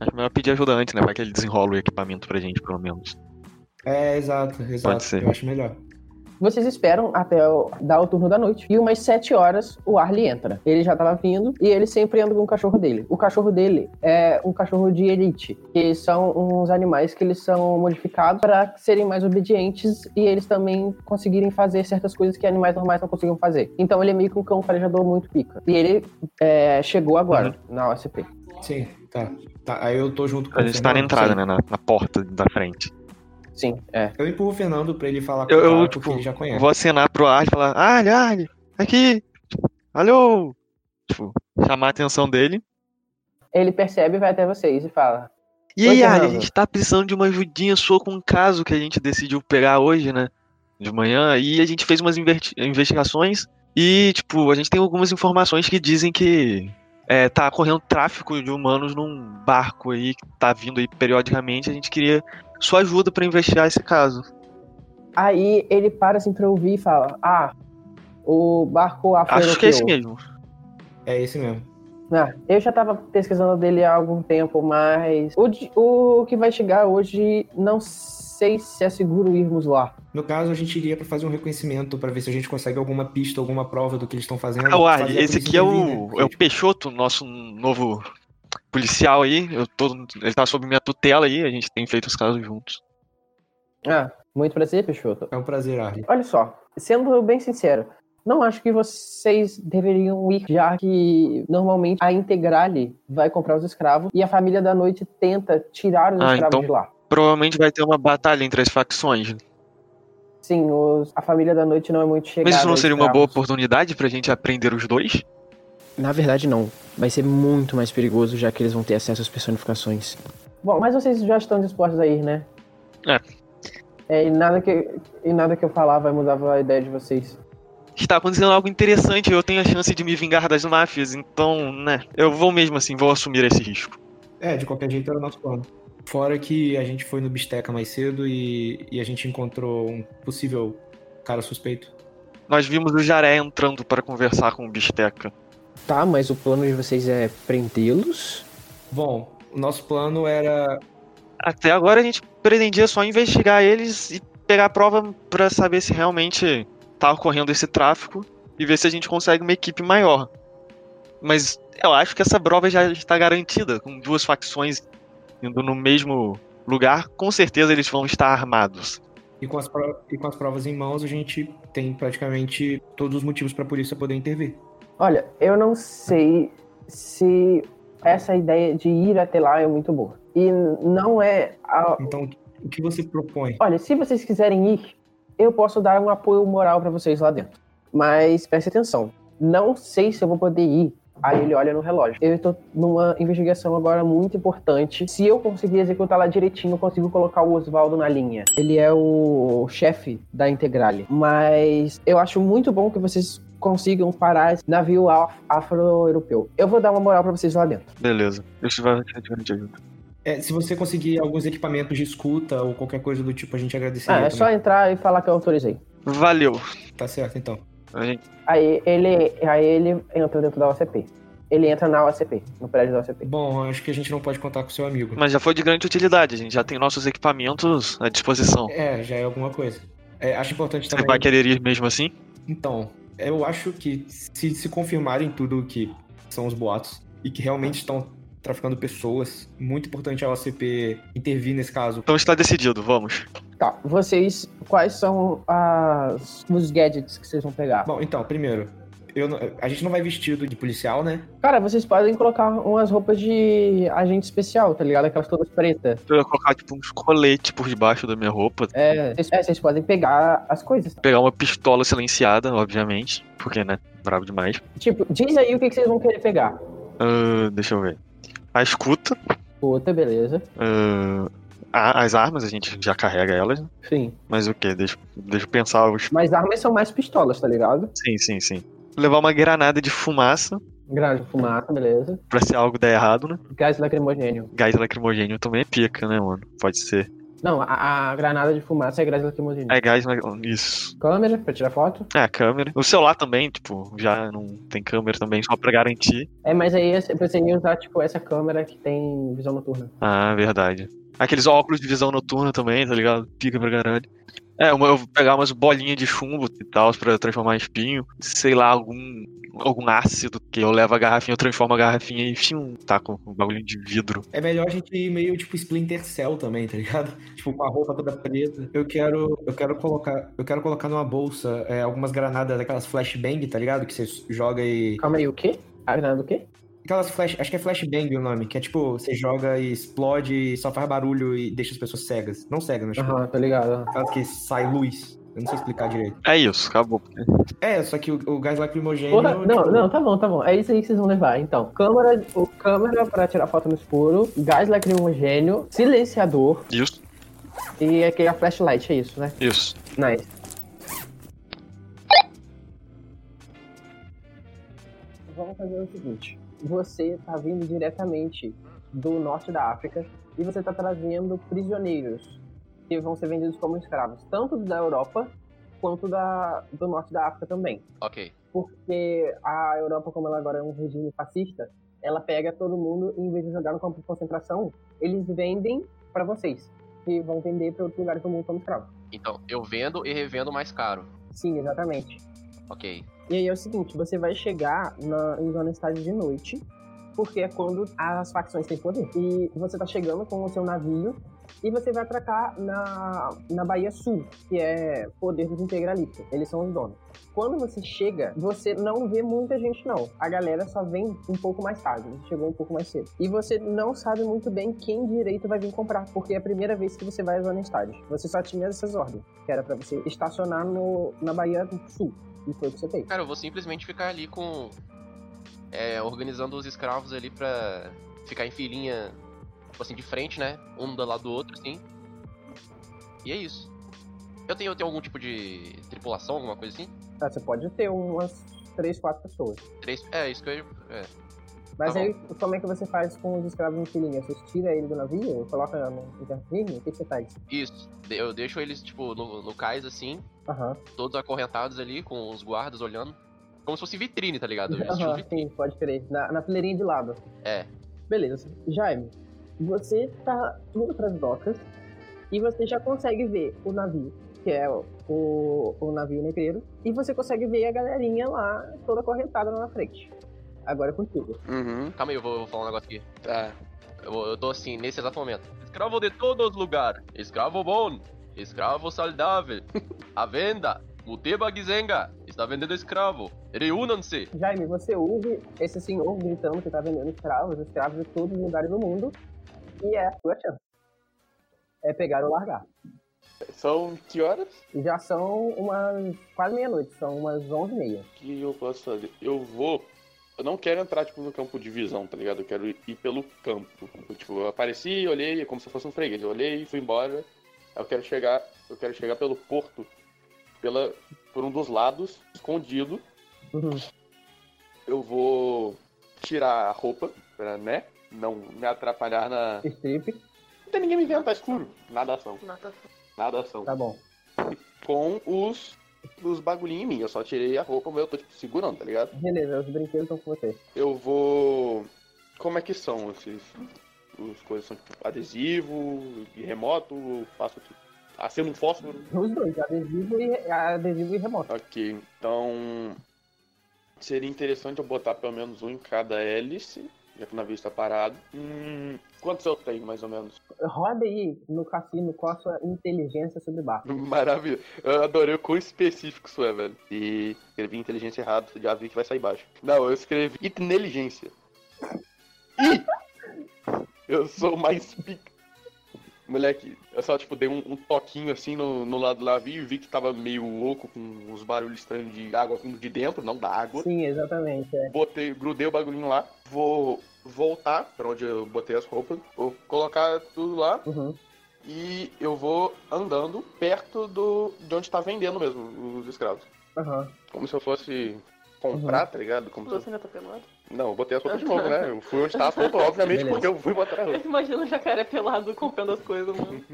Acho melhor pedir ajuda antes, né? Vai que ele desenrola o equipamento pra gente, pelo menos. É, exato, exato. ser. Eu acho melhor. Vocês esperam até o- dar o turno da noite. E umas 7 horas o Arlie entra. Ele já tava vindo e ele sempre anda com o cachorro dele. O cachorro dele é um cachorro de elite, que são uns animais que eles são modificados para serem mais obedientes e eles também conseguirem fazer certas coisas que animais normais não conseguiam fazer. Então ele é meio que um cão farejador muito pica. E ele é, chegou agora na OSP. Sim, tá. Tá. Aí eu tô junto com A o gente tá na Fernando, entrada, sim. né? Na, na porta da frente. Sim, é. Eu empurro o Fernando pra ele falar com Eu, tipo, porque ele já conhece. vou acenar pro Arlie e falar: Arlie, Arlie, aqui! Alô! Tipo, chamar a atenção dele. Ele percebe, vai até vocês e fala: E aí, Arlie, a Fernando. gente tá precisando de uma ajudinha sua com um caso que a gente decidiu pegar hoje, né? De manhã. E a gente fez umas investigações e, tipo, a gente tem algumas informações que dizem que é, tá correndo tráfico de humanos num barco aí que tá vindo aí periodicamente. A gente queria sua ajuda pra investigar esse caso. Aí ele para assim pra ouvir e fala: Ah, o barco afro Acho que é esse mesmo. É esse mesmo. Ah, eu já tava pesquisando dele há algum tempo, mas o, o que vai chegar hoje, não sei se é seguro irmos lá. No caso, a gente iria pra fazer um reconhecimento pra ver se a gente consegue alguma pista, alguma prova do que eles estão fazendo. Ah, a esse aqui é o, é o Peixoto, nosso novo policial aí. Eu tô, ele tá sob minha tutela aí, a gente tem feito os casos juntos. Ah, muito prazer, Peixoto. É um prazer, Arlie. Olha só, sendo bem sincero, não acho que vocês deveriam ir, já que normalmente a Integrale vai comprar os escravos e a família da noite tenta tirar os Ah, escravos então- de lá. Provavelmente vai ter uma batalha entre as facções. Sim, os- a família da noite não é muito chegada. Mas isso não seria uma boa oportunidade pra gente aprender os dois? Na verdade, não. Vai ser muito mais perigoso, já que eles vão ter acesso às personificações. Bom, mas vocês já estão dispostos a ir, né? É. É, e nada que, e nada que eu falar vai mudar a ideia de vocês. Está acontecendo algo interessante, eu tenho a chance de me vingar das máfias, então, né, eu vou mesmo assim, vou assumir esse risco. É, de qualquer jeito era o nosso plano. Fora que a gente foi no Bisteca mais cedo e, e a gente encontrou um possível cara suspeito. Nós vimos o Jaré entrando para conversar com o Bisteca. Tá, mas o plano de vocês é prendê-los? Bom, o nosso plano era. Até agora a gente pretendia só investigar eles e pegar a prova pra saber se realmente tá ocorrendo esse tráfico e ver se a gente consegue uma equipe maior. Mas eu acho que essa prova já está garantida, com duas facções indo no mesmo lugar, com certeza eles vão estar armados. E com, as pro- e com as provas em mãos, a gente tem praticamente todos os motivos pra polícia poder intervir. Olha, eu não sei se essa ideia de ir até lá é muito boa. E não é. a- Então, o que você propõe? Olha, se vocês quiserem ir, eu posso dar um apoio moral pra vocês lá dentro. Mas preste atenção. Não sei se eu vou poder ir. Aí ele olha no relógio. Eu tô numa investigação agora muito importante. Se eu conseguir executar lá direitinho, eu consigo colocar o Oswaldo na linha. Ele é o chefe da Integrale. Mas eu acho muito bom que vocês consigam parar esse navio af- afro-europeu. Eu vou dar uma moral pra vocês lá dentro. Beleza. Isso vai ser de grande ajuda. É, se você conseguir alguns equipamentos de escuta ou qualquer coisa do tipo, a gente agradeceria. Ah, é também. só entrar e falar que eu autorizei. Valeu. Tá certo, então. A gente Aí ele, aí ele entra dentro da OCP. Ele entra na OCP, no prédio da OCP. Bom, acho que a gente não pode contar com seu amigo. Mas já foi de grande utilidade, a gente já tem nossos equipamentos à disposição. É, já é alguma coisa. É, acho importante Você também. vai querer ir mesmo assim? Então, eu acho que se se confirmarem tudo o que são os boatos e que realmente estão traficando pessoas, muito importante a OCP intervir nesse caso. Então está decidido, vamos. Tá, vocês, quais são as, os gadgets que vocês vão pegar? Bom, então, primeiro, eu a gente não vai vestido de policial, né? Cara, vocês podem colocar umas roupas de agente especial, tá ligado? Aquelas todas pretas. Eu ia colocar tipo uns coletes por debaixo da minha roupa. É, vocês, é, vocês podem pegar as coisas. Pegar uma pistola silenciada, obviamente. Porque, né? Bravo demais. Tipo, diz aí o que, que vocês vão querer pegar. Ah, deixa eu ver. A escuta. Outra, beleza. ah, a- as armas, a gente já carrega elas. né? Sim. Mas o que? Deixa, deixa eu pensar. Os... Mas armas são mais pistolas, tá ligado? Sim, sim, sim. Levar uma granada de fumaça. Granada de fumaça, beleza. Pra se algo der errado, né? Gás lacrimogênio. Gás lacrimogênio também é pica, né, mano? Pode ser. Não, a, a granada de fumaça é gás lacrimogêneo. É gás, isso. Câmera pra tirar foto. É, câmera. O celular também, tipo, já não tem câmera também, só pra garantir. É, mas aí você ia usar, tipo, essa câmera que tem visão noturna. Ah, verdade. Aqueles óculos de visão noturna também, tá ligado? Pica pra caralho. É, uma- eu vou pegar umas bolinhas de chumbo e tal pra transformar em espinho. Sei lá, algum, algum ácido que eu levo a garrafinha, eu transformo a garrafinha e fium, tá com um bagulhinho de vidro. É melhor a gente ir meio tipo Splinter Cell também, tá ligado? <laughs> Tipo, com a roupa toda preta. Eu quero, eu quero colocar, eu quero colocar numa bolsa é, algumas granadas daquelas flashbang, tá ligado? Que você joga e Calma aí, o quê? A granada do quê? Aquelas flash, acho que é flashbang o nome, que é tipo, você joga e explode e só faz barulho e deixa as pessoas cegas. Não cegas, mas tipo, Aham, tô ligado. aquelas que sai luz. Eu não sei explicar direito. É isso, acabou. É, só que o, o gás lacrimogêneo. Porra, não, tipo, não, tá bom, tá bom. É isso aí que vocês vão levar. Então, câmera, o câmera pra tirar foto no escuro, gás lacrimogênio, silenciador Isso, e aqui a flashlight, é isso, né? isso. Nice. Vamos fazer o seguinte. Você tá vindo diretamente do norte da África e você tá trazendo prisioneiros que vão ser vendidos como escravos, tanto da Europa quanto da, do norte da África também. Ok. Porque a Europa, como ela agora é um regime fascista, ela pega todo mundo e em vez de jogar no campo de concentração, eles vendem pra vocês, que vão vender para outros lugares do mundo como escravos. Então, eu vendo e revendo mais caro. Sim, exatamente. Ok. E aí é o seguinte, você vai chegar na, em zona estádio de noite, porque é quando as facções têm poder. E você tá chegando com o seu navio e você vai atracar na, na Bahia Sul, que é poder dos integralistas. Eles são os donos. Quando você chega, você não vê muita gente, não. A galera só vem um pouco mais tarde. Chegou um pouco mais cedo. E você não sabe muito bem quem direito vai vir comprar, porque é a primeira vez que você vai à zona estádio. Você só tinha essas ordens, que era pra você estacionar no, na Bahia Sul. E foi o que você fez. Cara, eu vou simplesmente ficar ali com. É, organizando os escravos ali pra ficar em filinha, tipo assim, de frente, né? Um do lado do outro, assim. E é isso. Eu tenho, eu tenho algum tipo de tripulação, alguma coisa assim? Ah, você pode ter umas três, quatro pessoas. Três. É, isso que eu. É. Mas Tá aí, como é que você faz com os escravos em filinha? Você tira ele do navio, coloca no interfirme? O que você faz? Isso. Eu deixo eles, tipo, no, no cais, assim, Aham. todos acorrentados ali, com os guardas olhando. Como se fosse vitrine, tá ligado? <laughs> Estilo Aham, vitrine. sim, pode crer. Na, na fileirinha de lado. É. Beleza. Jaime, você tá indo pras docas e você já consegue ver o navio, que é o, o, o navio negreiro, e você consegue ver a galerinha lá, toda acorrentada lá na frente. Agora é contigo. Uhum. Calma aí, eu vou, vou falar um negócio aqui. Tá. Eu, eu tô assim, nesse exato momento. Escravo de todos os lugares. Escravo bom. Escravo saudável. <laughs> A venda. Muteba Gizenga. Está vendendo escravo. Reúnam-se. Jaime, você ouve esse senhor gritando que tá vendendo escravos, escravos de todos os lugares do mundo, e é a sua chance. É pegar ou largar. São que horas já são umas quase meia-noite, são umas onze e meia. que eu posso fazer? Eu vou. Eu não quero entrar, tipo, no campo de visão, tá ligado? Eu quero ir pelo campo. Eu, tipo, eu apareci, olhei, é como se eu fosse um freguês. Eu olhei, fui embora. Aí Eu quero chegar. Eu quero chegar pelo porto. Pela, por um dos lados, escondido. Uhum. Eu vou tirar a roupa, pra, né? Não me atrapalhar na. Strip, Não tem ninguém me vendo, tá escuro. Nadação. Nadação. tá bom. Com os. Os bagulhinhos em mim. Eu só tirei a roupa, mas eu tô, tipo, segurando, tá ligado? Beleza, os brinquedos estão com você. Eu vou. Como é que são esses. Os coisas são tipo adesivo, remoto, faço tipo. Acendo um fósforo. Os dois, adesivo e, adesivo e remoto. Ok, então. Seria interessante eu botar pelo menos um em cada hélice, já que o navio está parado. Hum, quantos eu tenho, mais ou menos? Roda aí no cassino qual a sua inteligência sobre barco. <laughs> Maravilha. Eu adorei o quão específico isso é, velho. E escrevi inteligência errado, já vi que vai sair baixo. Não, eu escrevi inteligência. <laughs> Ih! Eu sou mais pica. Moleque, eu só, tipo, dei um, um toquinho assim no, no lado do navio e vi que tava meio louco com uns barulhos estranhos de água vindo de dentro, não da água. Sim, exatamente. É. Botei, grudei o bagulhinho lá. Vou voltar pra onde eu botei as roupas. Vou colocar tudo lá. Uhum. E eu vou andando perto do de onde tá vendendo mesmo os escravos. Aham. Como se eu fosse comprar, tá ligado? Como se eu- Você ainda tá pelado? Não, eu botei as roupas de novo, né? Eu fui onde tava a roupa, obviamente, Beleza. porque eu fui botar a roupa. Eu imagino o jacaré pelado comprando as coisas, mano.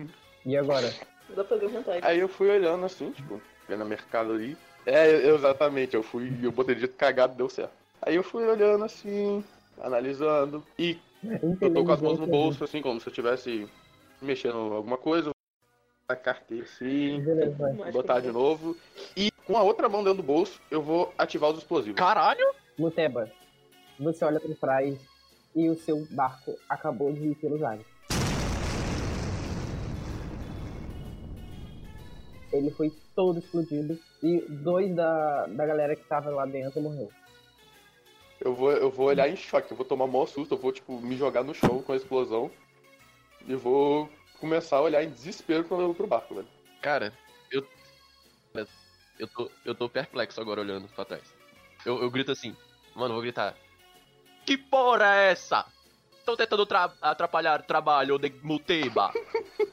E agora? Dá pra fazer vontade. Aí eu fui olhando assim, tipo, vendo o mercado ali. É, exatamente, eu fui, eu botei de jeito cagado, deu certo. Aí eu fui olhando assim, analisando, e eu tô com as mãos no bolso, assim, como se eu estivesse mexendo em alguma coisa. A carteira assim, Beleza, botar de novo. E com a outra mão dentro do bolso, eu vou ativar os explosivos. Caralho! Muteba, você olha para trás e o seu barco acabou de ir pelos ares. Ele foi todo explodido e dois da, da galera que tava lá dentro morreu. Eu vou, eu vou olhar em choque, eu vou tomar maior susto, eu vou, tipo, me jogar no chão com a explosão. E vou começar a olhar em desespero pro, pro barco, velho. Cara, eu. Eu tô, eu tô perplexo agora olhando pra trás. Eu, eu grito assim, mano, eu vou gritar. Que porra é essa? Tô tentando tra- atrapalhar o trabalho de Muteba.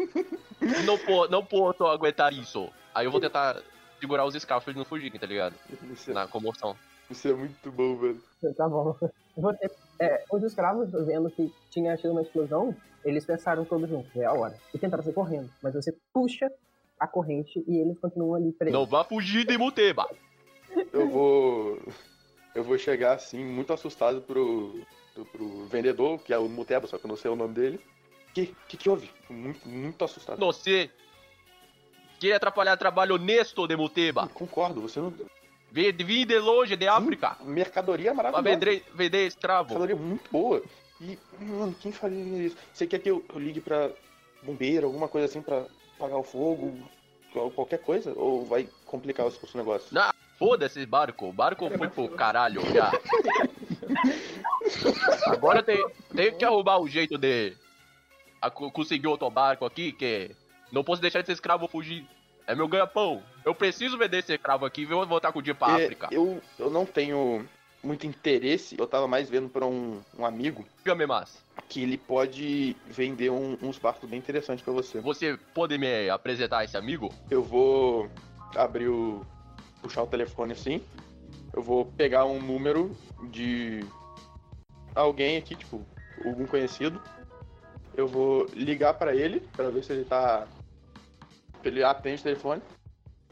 <laughs> não, po não posso aguentar isso. Aí eu vou tentar segurar os escravos pra eles não fugirem, tá ligado? É, Na comoção. isso é muito bom, velho. Tá bom. Você, é, os escravos, vendo que tinha tido uma explosão, eles pensaram todos juntos, é a hora. E tentaram sair correndo. Mas você puxa a corrente e eles continuam ali presos. Não vá fugir de Muteba. Eu vou. Eu vou chegar assim, muito assustado pro, pro, vendedor, que é o Muteba, só que eu não sei o nome dele. Que que, que houve? Muito, muito assustado. Você quer atrapalhar o trabalho honesto de Muteba. Concordo, você não. Vim de longe, de África. Mercadoria Pra maravilhosa. vender, vender escravo. Mercadoria muito boa. E, mano, quem faria isso? Você quer que eu, eu ligue pra bombeiro, alguma coisa assim pra apagar o fogo? Qualquer coisa? Ou vai complicar os, os negócios? Não. Foda-se esse barco. O barco foi pro caralho já. Agora tem, tem que arrumar um jeito de a- co- conseguir outro barco aqui, que não posso deixar esse escravo fugir. É meu ganha-pão. Eu preciso vender esse escravo aqui e vou voltar com o dia pra É, África. eu, eu não tenho muito interesse, eu tava mais vendo pra um, um amigo mais. que ele pode vender um- uns barcos bem interessantes pra você. Você pode me apresentar esse amigo? Eu vou abrir o. puxar o telefone assim. Eu vou pegar um número de alguém aqui, tipo, algum conhecido. Eu vou ligar pra ele pra ver se ele tá. Ele atende o telefone.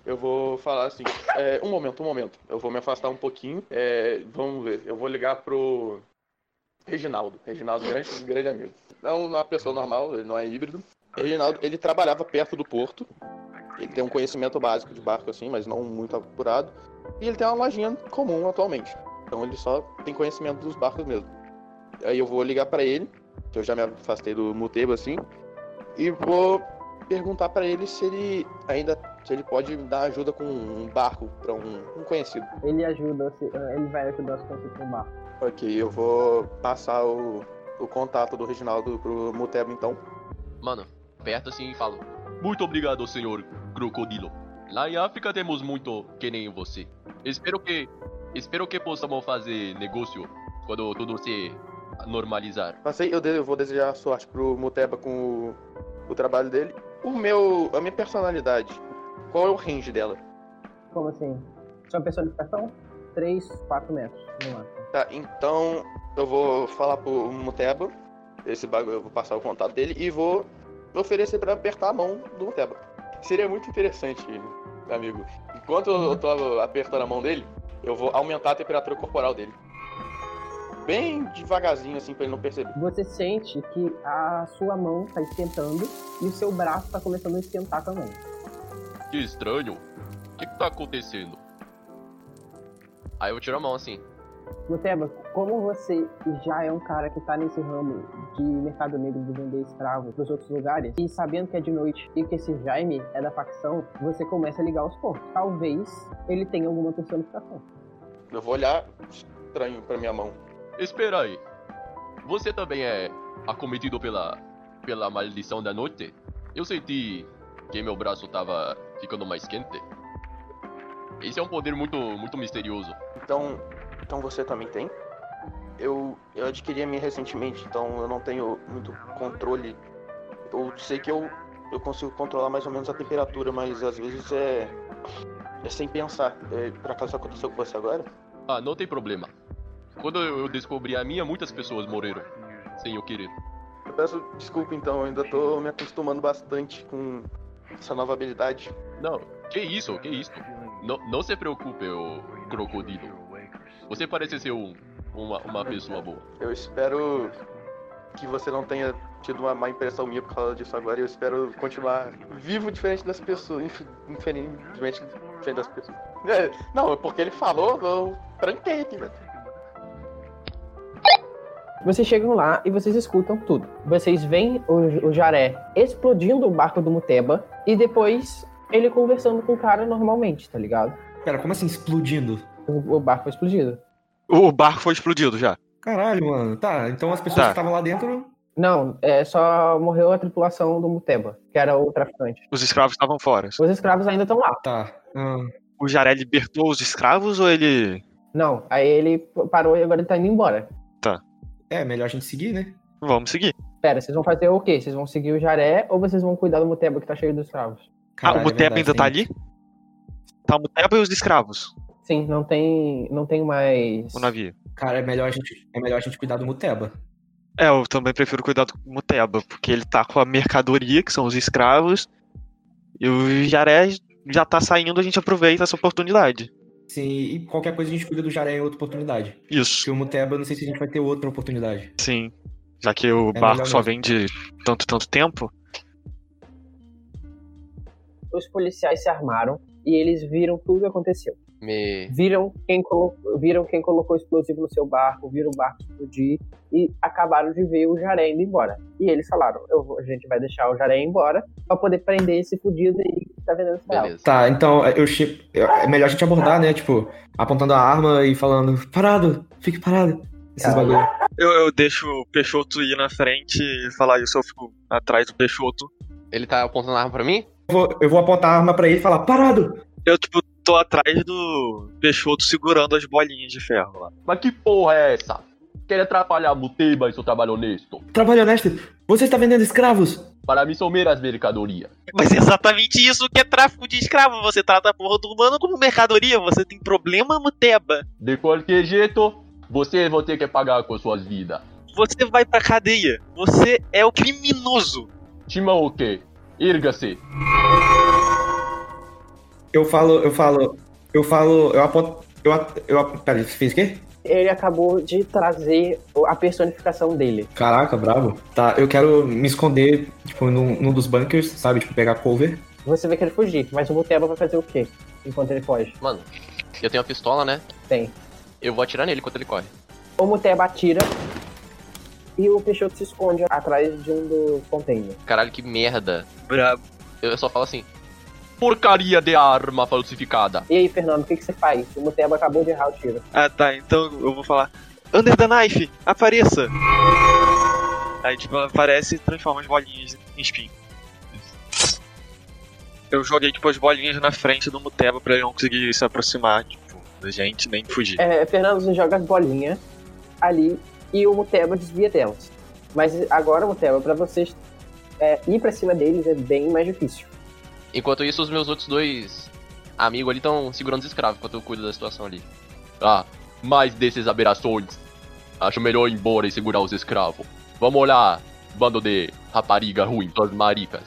Eu vou falar assim, é, um momento, um momento. Eu vou me afastar um pouquinho. é, vamos ver. Eu vou ligar pro Reginaldo. Reginaldo, grande, grande amigo. Não uma pessoa normal, ele não é híbrido. Reginaldo, ele trabalhava perto do porto. Ele tem um conhecimento básico de barco assim, mas não muito apurado. E ele tem uma lojinha comum atualmente. Então ele só tem conhecimento dos barcos mesmo. Aí eu vou ligar pra ele, que eu já me afastei do Muteba assim, e vou perguntar pra ele se ele ainda se ele pode dar ajuda com um barco pra um, um conhecido. Ele ajuda, você- ele vai ajudar você a conseguir um barco. Ok, eu vou passar o, o contato do Reginaldo pro Muteba então. Mano, perto assim e falo. Muito obrigado, senhor crocodilo. Lá em África temos muito que nem você. Espero que. Espero que possamos fazer negócio quando tudo se normalizar. Passei, eu, eu vou desejar sorte pro Muteba com o, o trabalho dele. O meu. a minha personalidade. Qual é o range dela? Como assim? Sua personificação? 3, 4 metros, no máximo. Tá, então eu vou falar pro Muteba. Esse bagulho eu vou passar o contato dele e vou oferecer pra apertar a mão do Muteba. Seria muito interessante, amigo. Enquanto eu tô apertando a mão dele, eu vou aumentar a temperatura corporal dele. Bem devagarzinho, assim, pra ele não perceber. Você sente que a sua mão tá esquentando e o seu braço tá começando a esquentar também. Que estranho. O que, que tá acontecendo? Aí eu tiro a mão assim. Muteba, como você já é um cara que tá nesse ramo de mercado negro de vender escravo pros outros lugares, e sabendo que é de noite e que esse Jaime é da facção, você começa a ligar os pontos. Talvez ele tenha alguma personificação. Eu vou olhar estranho pra minha mão. Espera aí. Você também é acometido pela. pela maldição da noite? Eu senti que meu braço tava ficando mais quente. Esse é um poder muito, muito misterioso. Então, então você também tem? Eu, eu adquiri a minha recentemente, então eu não tenho muito controle. Eu sei que eu, eu consigo controlar mais ou menos a temperatura, mas às vezes é, é sem pensar. É, por acaso aconteceu com você agora? Ah, não tem problema. Quando eu descobri a minha, muitas pessoas morreram. Sem eu querer. Eu peço desculpa então, eu ainda tô me acostumando bastante com essa nova habilidade. Não, que isso, que isso. Não, não se preocupe, ô crocodilo. Você parece ser um, uma, uma pessoa boa. Eu espero que você não tenha tido uma má impressão minha por causa disso agora. e Eu espero continuar vivo diferente das pessoas. inf- Infelizmente, diferente das pessoas. É, não, porque ele falou, eu tranquei aqui, velho. Vocês chegam lá e vocês escutam tudo. Vocês veem o, o Jaré explodindo o barco do Muteba e depois ele conversando com o cara normalmente, tá ligado? Pera, como assim explodindo? O, barco foi explodido. O barco foi explodido já. Caralho, mano. Tá, então as pessoas Tá. que estavam lá dentro. Não, é só morreu a tripulação do Muteba, que era o traficante. Os escravos estavam fora. Os escravos ainda estão lá. Tá. Ah, O Jaré libertou os escravos ou ele. Não, aí ele parou e agora ele tá indo embora. é, melhor a gente seguir, né? Vamos seguir. Pera, vocês vão fazer o quê? Vocês vão seguir o Jaré ou vocês vão cuidar do Muteba que tá cheio de escravos? ah, Caralho, o é Muteba verdade, ainda tá tem- ali? Tá o Muteba e os escravos Sim, não tem, não tem mais. no navio. Cara, é melhor, a gente, é melhor a gente cuidar do Muteba. É, eu também prefiro cuidar do Muteba, porque ele tá com a mercadoria, que são os escravos, e o Jaré já tá saindo, a gente aproveita essa oportunidade. Sim, e qualquer coisa a gente cuida do Jaré em outra oportunidade. Isso, Porque o Muteba, eu não sei se a gente vai ter outra oportunidade. sim. Já que o É barco só vem de tanto, tanto tempo. Os policiais se armaram e eles viram tudo que aconteceu. Me. Viram quem, colocou, viram quem colocou explosivo no seu barco, viram o barco explodir e acabaram de ver o Jaré indo embora. E eles falaram: "Eu vou- a gente vai deixar o Jaré embora pra poder prender esse fudido aí que tá vendendo. Beleza. Tá, então eu, che- eu- é melhor a gente abordar, né? Tipo, apontando a arma e falando, parado, fique parado. Esses bagulho. Eu, eu deixo o Peixoto ir na frente e falar isso, eu fico atrás do Peixoto. Ele tá apontando a arma pra mim? Eu vou, eu vou apontar a arma pra ele e falar, parado! Eu, tipo, tô atrás do Peixoto segurando as bolinhas de ferro lá. Mas que porra é essa? Quer atrapalhar Muteba e seu trabalho honesto? Trabalho honesto, você está vendendo escravos? Para mim são meras mercadorias. Mas é exatamente isso que é tráfico de escravo. Você trata a porra do humano como mercadoria. Você tem problema, Muteba. De qualquer jeito, vocês vão ter que pagar com suas vidas. Você vai pra cadeia. Você é o criminoso. Chama o quê? Erga-se. Eu falo, eu falo, eu falo, eu aponto, eu, a- eu, a- peraí, você fez o quê? Ele acabou de trazer a personificação dele. Caraca, bravo. Tá, eu quero me esconder, tipo, num, num dos bunkers, sabe? Tipo, pegar cover. Você vai querer fugir, mas o Muteba vai fazer o quê enquanto ele foge? Mano, eu tenho uma pistola, né? Tem. Eu vou atirar nele enquanto ele corre. O Muteba atira e o Peixoto se esconde atrás de um dos containers. Caralho, que merda. Brabo. Eu só falo assim. Porcaria de arma falsificada. E aí, Fernando, o que, que você faz? O Muteba acabou de errar o tiro. Ah, tá. Então eu vou falar. Under the knife, apareça. Aí, tipo, ela aparece e transforma as bolinhas em espinho. Eu joguei, tipo, as bolinhas na frente do Muteba pra ele não conseguir se aproximar, tipo, da gente, nem fugir. É, Fernando, você joga as bolinhas ali e o Muteba desvia delas. Mas agora, Muteba, pra vocês é, ir pra cima deles é bem mais difícil. Enquanto isso, os meus outros dois amigos ali estão segurando os escravos enquanto eu cuido da situação ali. Ah, mais dessas aberrações. Acho melhor ir embora e segurar os escravos. Vamos lá, bando de rapariga ruim, suas maricas.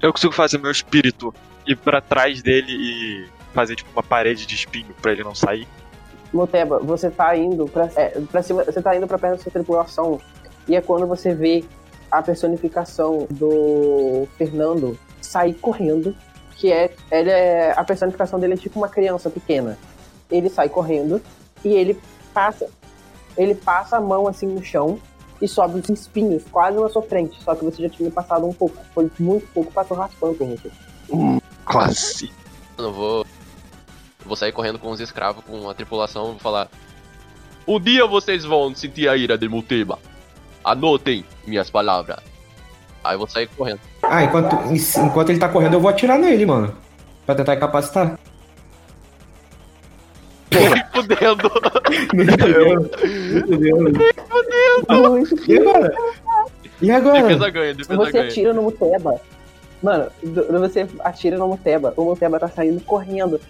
Eu consigo fazer meu espírito ir pra trás dele e fazer, tipo, uma parede de espinho pra ele não sair. Muteba, você tá indo pra, é, pra cima, você tá indo pra perto da sua tripulação e é quando você vê a personificação do Fernando sair correndo, que é, ele é a personificação dele é tipo uma criança pequena. Ele sai correndo e ele passa, ele passa a mão assim no chão e sobe os espinhos quase na sua frente, só que você já tinha passado um pouco, foi muito pouco, passou raspando por você. Quase. Eu vou. eu vou sair correndo com os escravos, com a tripulação, vou falar. Um dia vocês vão sentir a ira de Muteba. Anotem minhas palavras. Aí eu vou sair correndo. Ah, enquanto, enquanto ele tá correndo, eu vou atirar nele, mano. Pra tentar incapacitar. <laughs> Fudendo. Meu Deus. Meu Deus. E agora? E agora? Defesa ganha, defesa Você ganha. atira no Muteba. Mano, você atira no Muteba. O Muteba tá saindo correndo.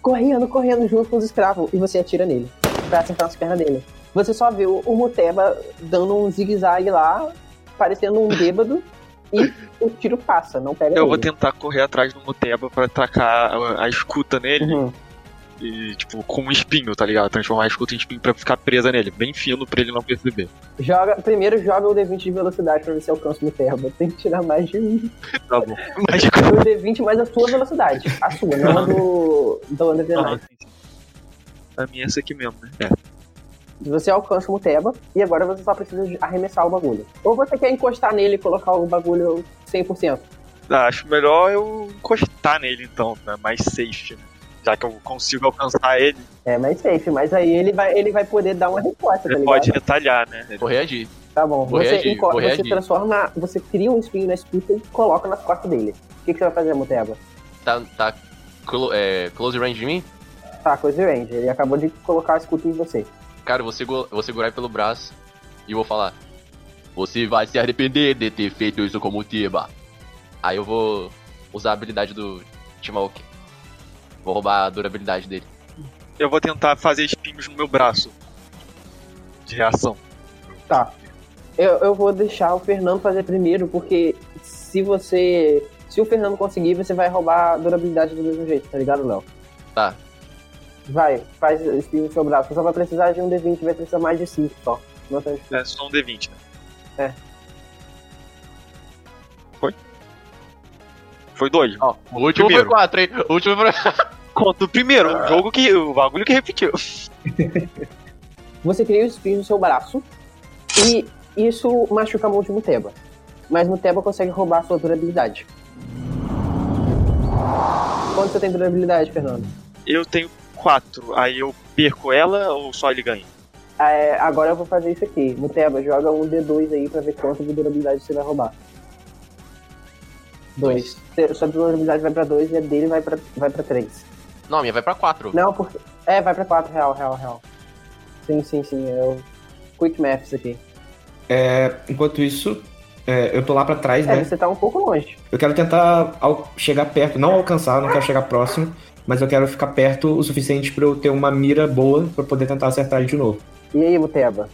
Correndo, correndo junto com os escravos. E você atira nele. pra acertar nas pernas dele. Você só vê o, o Muteba dando um zigue-zague lá, parecendo um bêbado, e o tiro passa, não pega Eu ele. vou tentar correr atrás do Muteba pra atacar a, a escuta nele Uhum. e, tipo, com um espinho, tá ligado? Transformar a escuta em espinho pra ficar presa nele, bem fino pra ele não perceber. Joga, primeiro joga o D20 de velocidade pra ver se alcança o Muteba. Tem que tirar mais de um. Tá bom. Mas O D20 mais a sua velocidade. A sua, não a do, do the Ah. A minha é essa aqui mesmo, né? É. Você alcança o Muteba e agora você só precisa arremessar o bagulho. Ou você quer encostar nele e colocar o bagulho 100%. Ah, acho melhor eu encostar nele então, né? Mais safe, né? Já que eu consigo alcançar ele, É mais safe, mas aí ele vai, ele vai poder dar uma resposta, tá ele ligado? pode retalhar, né? Vou reagir. Tá bom. Vou Você, reagir, vou você reagir. transforma. Você cria um espinho na escuta e coloca nas costas dele. O que, que você vai fazer, Muteba? Tá, tá clo- é, close range de mim? Tá, coisa range. Ele acabou de colocar a escuta em você. Cara, eu vou, segu- eu vou segurar ele pelo braço e vou falar. Você vai se arrepender de ter feito isso como Tiba. Aí eu vou usar a habilidade do Timaoki. Vou roubar a durabilidade dele. Eu vou tentar fazer espinhos no meu braço. De reação. Tá. Eu, eu vou deixar o Fernando fazer primeiro, porque se você. Se o Fernando conseguir, você vai roubar a durabilidade do mesmo jeito, tá ligado, Léo? Tá. Vai, faz espinho no seu braço. Você só vai precisar de um D20, vai precisar mais de 5 só. Não tá difícil. É só um D20, né? É. Foi? Foi dois. Ó, o último Primeiro. foi 4, hein? O último foi. <laughs> Conta o primeiro, o jogo que. O bagulho que repetiu. <laughs> Você cria o espinho no seu braço e isso machuca a mão de Muteba. Mas Muteba consegue roubar a sua durabilidade. Quanto você tem durabilidade, Fernando? Eu tenho quatro, aí eu perco ela ou só ele ganha? É, agora eu vou fazer isso aqui. Muteba, joga um D2 aí pra ver quanto de durabilidade você vai roubar. Dois. Te- Sua durabilidade vai pra dois e a dele vai pra, vai pra três. Não, a minha vai pra 4. Não, porque. É, vai pra quatro, real, real, real. Sim, sim, sim. É o Quick Maths aqui. É, enquanto isso, é, eu tô lá pra trás, É, né? você tá um pouco longe. Eu quero tentar chegar perto, não alcançar, não quero chegar próximo, mas eu quero ficar perto o suficiente pra eu ter uma mira boa pra poder tentar acertar ele de novo. E aí, Muteba?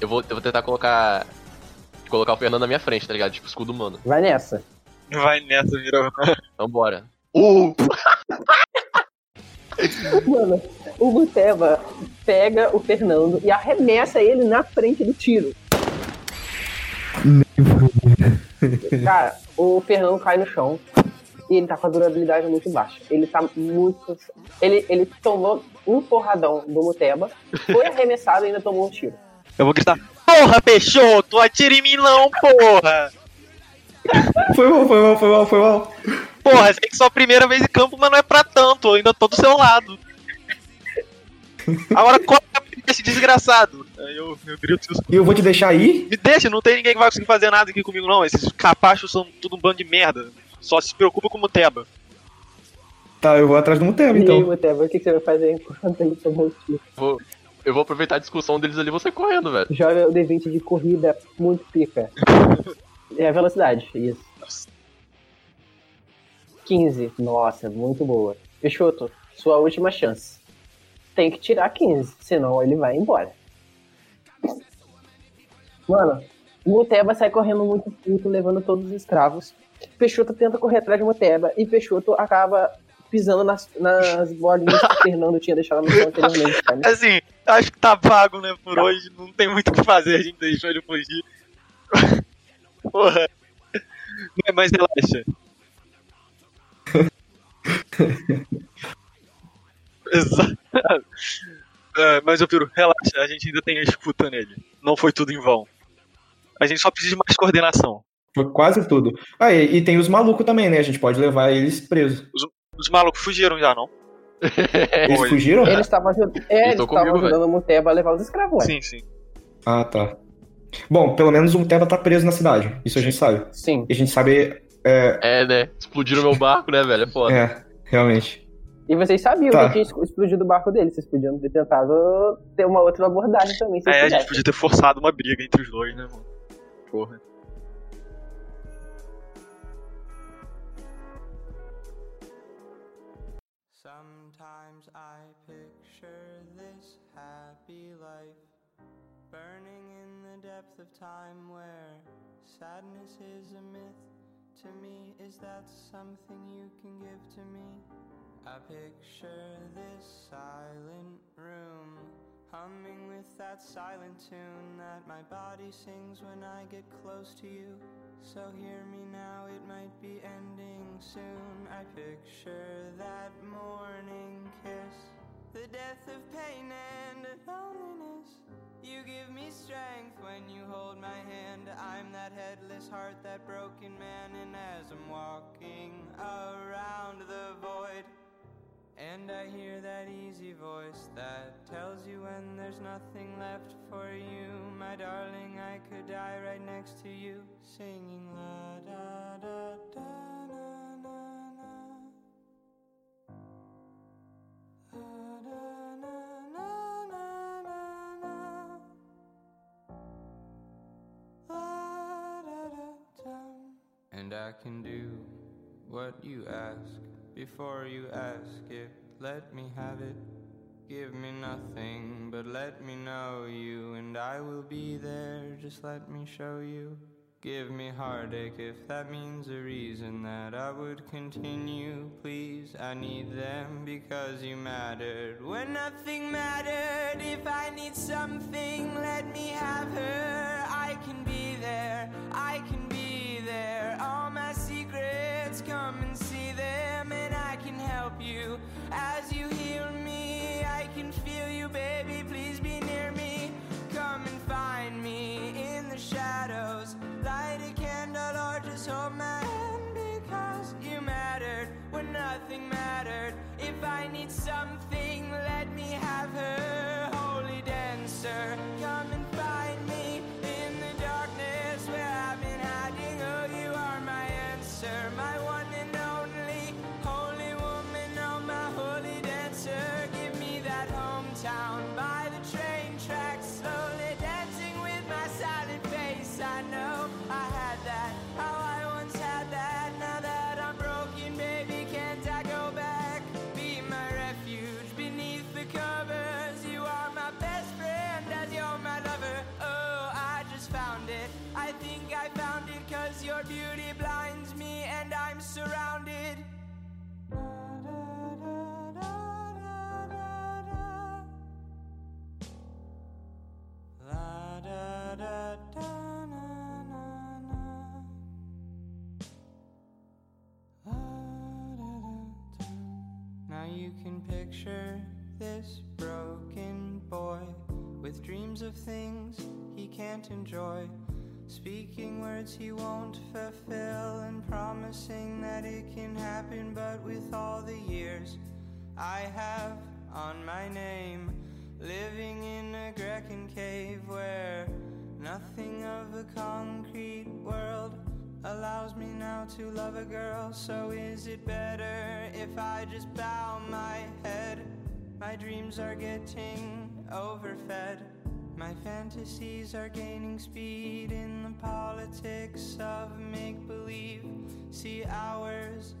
Eu vou, eu vou tentar colocar. Colocar o Fernando na minha frente, tá ligado? Tipo escudo humano. Vai nessa. Vai nessa, virou. Então bora. <laughs> Uh! Mano, o Muteba pega o Fernando e arremessa ele na frente do tiro. <laughs> Cara, o Fernando cai no chão e ele tá com a durabilidade muito baixa. Ele tá muito. Ele, ele tomou um porradão do Muteba, foi arremessado e ainda tomou um tiro. Eu vou gritar: Porra, Peixoto, atira em mim não, porra! Foi mal, foi mal, foi mal, foi mal. Porra, sei que só a primeira vez em campo, mas não é pra tanto, eu ainda tô do seu lado. Agora corta esse desgraçado. Aí eu, eu grito isso. E eu vou te deixar aí? Me deixa, não tem ninguém que vai conseguir fazer nada aqui comigo, não. Esses capachos são tudo um bando de merda. Só se preocupa com o Muteba. Tá, eu vou atrás do Muteba, E aí, então. Muteba, o que, que você vai fazer enquanto ele tomou o tiro? Vou, eu vou aproveitar a discussão deles ali e vou sair correndo, velho. Joga o D20 de corrida muito pica. <laughs> É a velocidade, isso. 15. Nossa, muito boa. Peixoto, sua última chance. Tem que tirar 15, senão ele vai embora. Mano, o Muteba sai correndo muito puto, levando todos os escravos. Peixoto tenta correr atrás de Muteba e Peixoto acaba pisando nas, nas bolinhas que o Fernando tinha deixado no chão anteriormente. Cara. <laughs> Assim, acho que tá vago, né, por hoje. Não tem muito o que fazer, a gente deixou ele fugir. <laughs> Porra. Mas- Mas relaxa. <laughs> Exato. É, mas eu piro, relaxa, a gente ainda tem a escuta nele. Não foi tudo em vão. A gente só precisa de mais coordenação. Foi quase tudo. Ah, e, e tem os malucos também, né? A gente pode levar eles presos. Os malucos fugiram já, não? <laughs> Eles Oi. fugiram? Eles estavam ajud... é, eles comigo, ajudando o Muteba a levar os escravos. Sim, sim. Ah, tá. Bom, pelo menos o Muteba tá preso na cidade. Isso a gente sabe. Sim. E a gente sabe. É, É, né? Explodiram meu barco, né, velho? É foda. é realmente. E vocês sabiam Tá. que tinha explodido o barco dele. Vocês podiam ter tentado ter uma outra abordagem também. É, a gente podia ter forçado uma briga entre os dois, né, mano? Porra. Of time where sadness is a myth. To me, is that something you can give to me? I picture this silent room humming with that silent tune that my body sings when I get close to you. So hear me now, it might be ending soon. I picture that morning kiss, the death of pain and loneliness. You give me strength when you hold my hand. I'm that headless heart, that broken man, and as I'm walking around the void, and I hear that easy voice that tells you when there's nothing left for you. My darling, I could die right next to you, singing la da da da na na na. La da I can do what you ask before you ask it. Let me have it. Give me nothing, but let me know you, and I will be there. Just let me show you. Give me heartache if that means a reason that I would continue. Please, I need them because you mattered. When nothing mattered, if I need something, let me have her. I can be there, I can I need something, let me have her. This broken boy with dreams of things he can't enjoy. Speaking words he won't fulfill and promising that it can happen, but with all the years I have on my name. Living in a Grecan cave where nothing of a concrete world allows me now to love a girl. So is it better if I just bow my head? My dreams are getting overfed. My fantasies are gaining speed in the politics of make believe. See, ours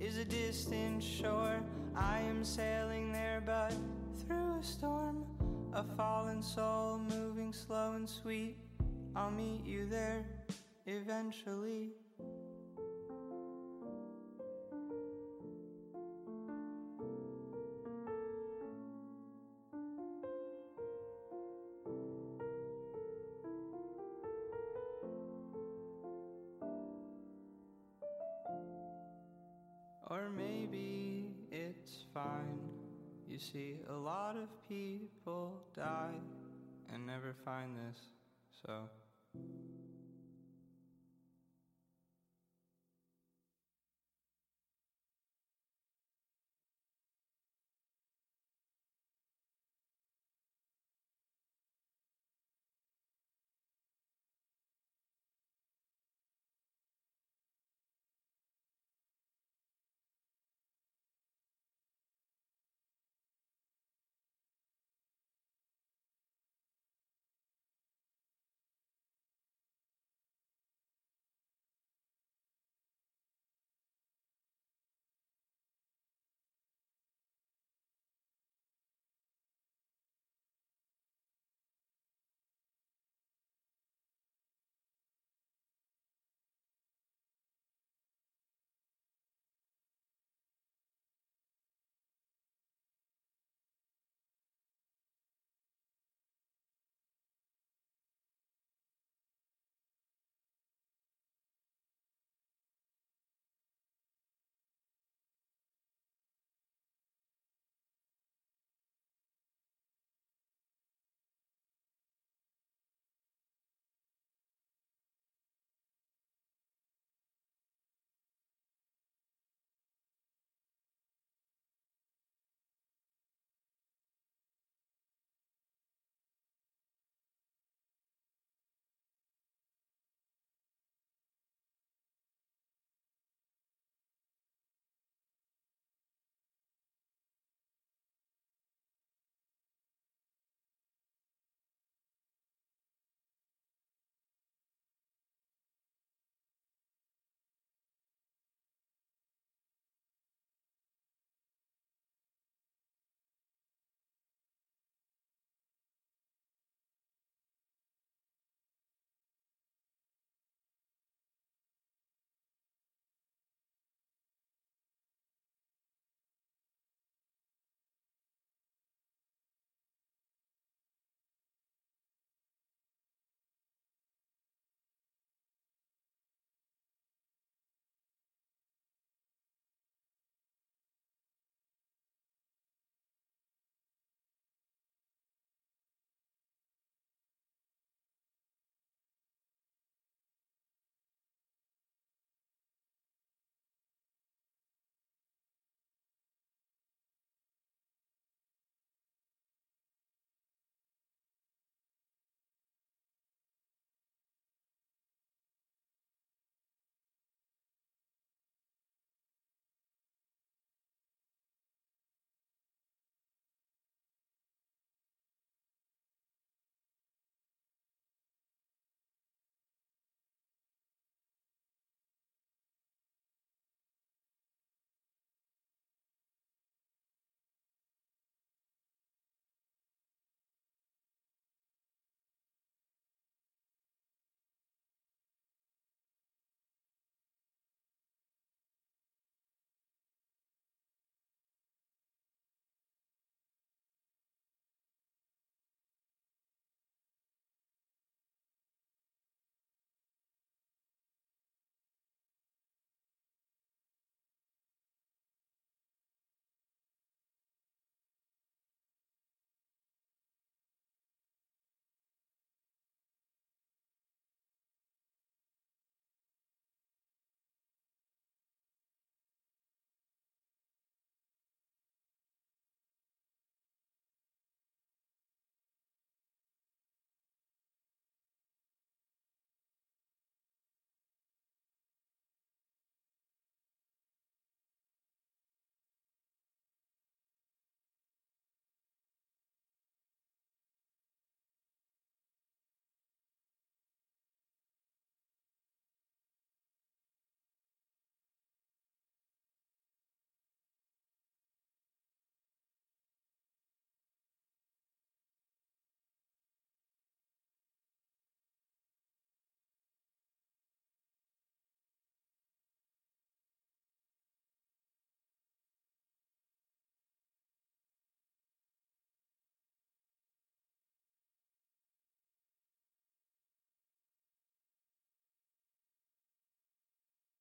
is a distant shore. I am sailing there, but through a storm. A fallen soul moving slow and sweet. I'll meet you there eventually. see, a lot of people die and never find this, so.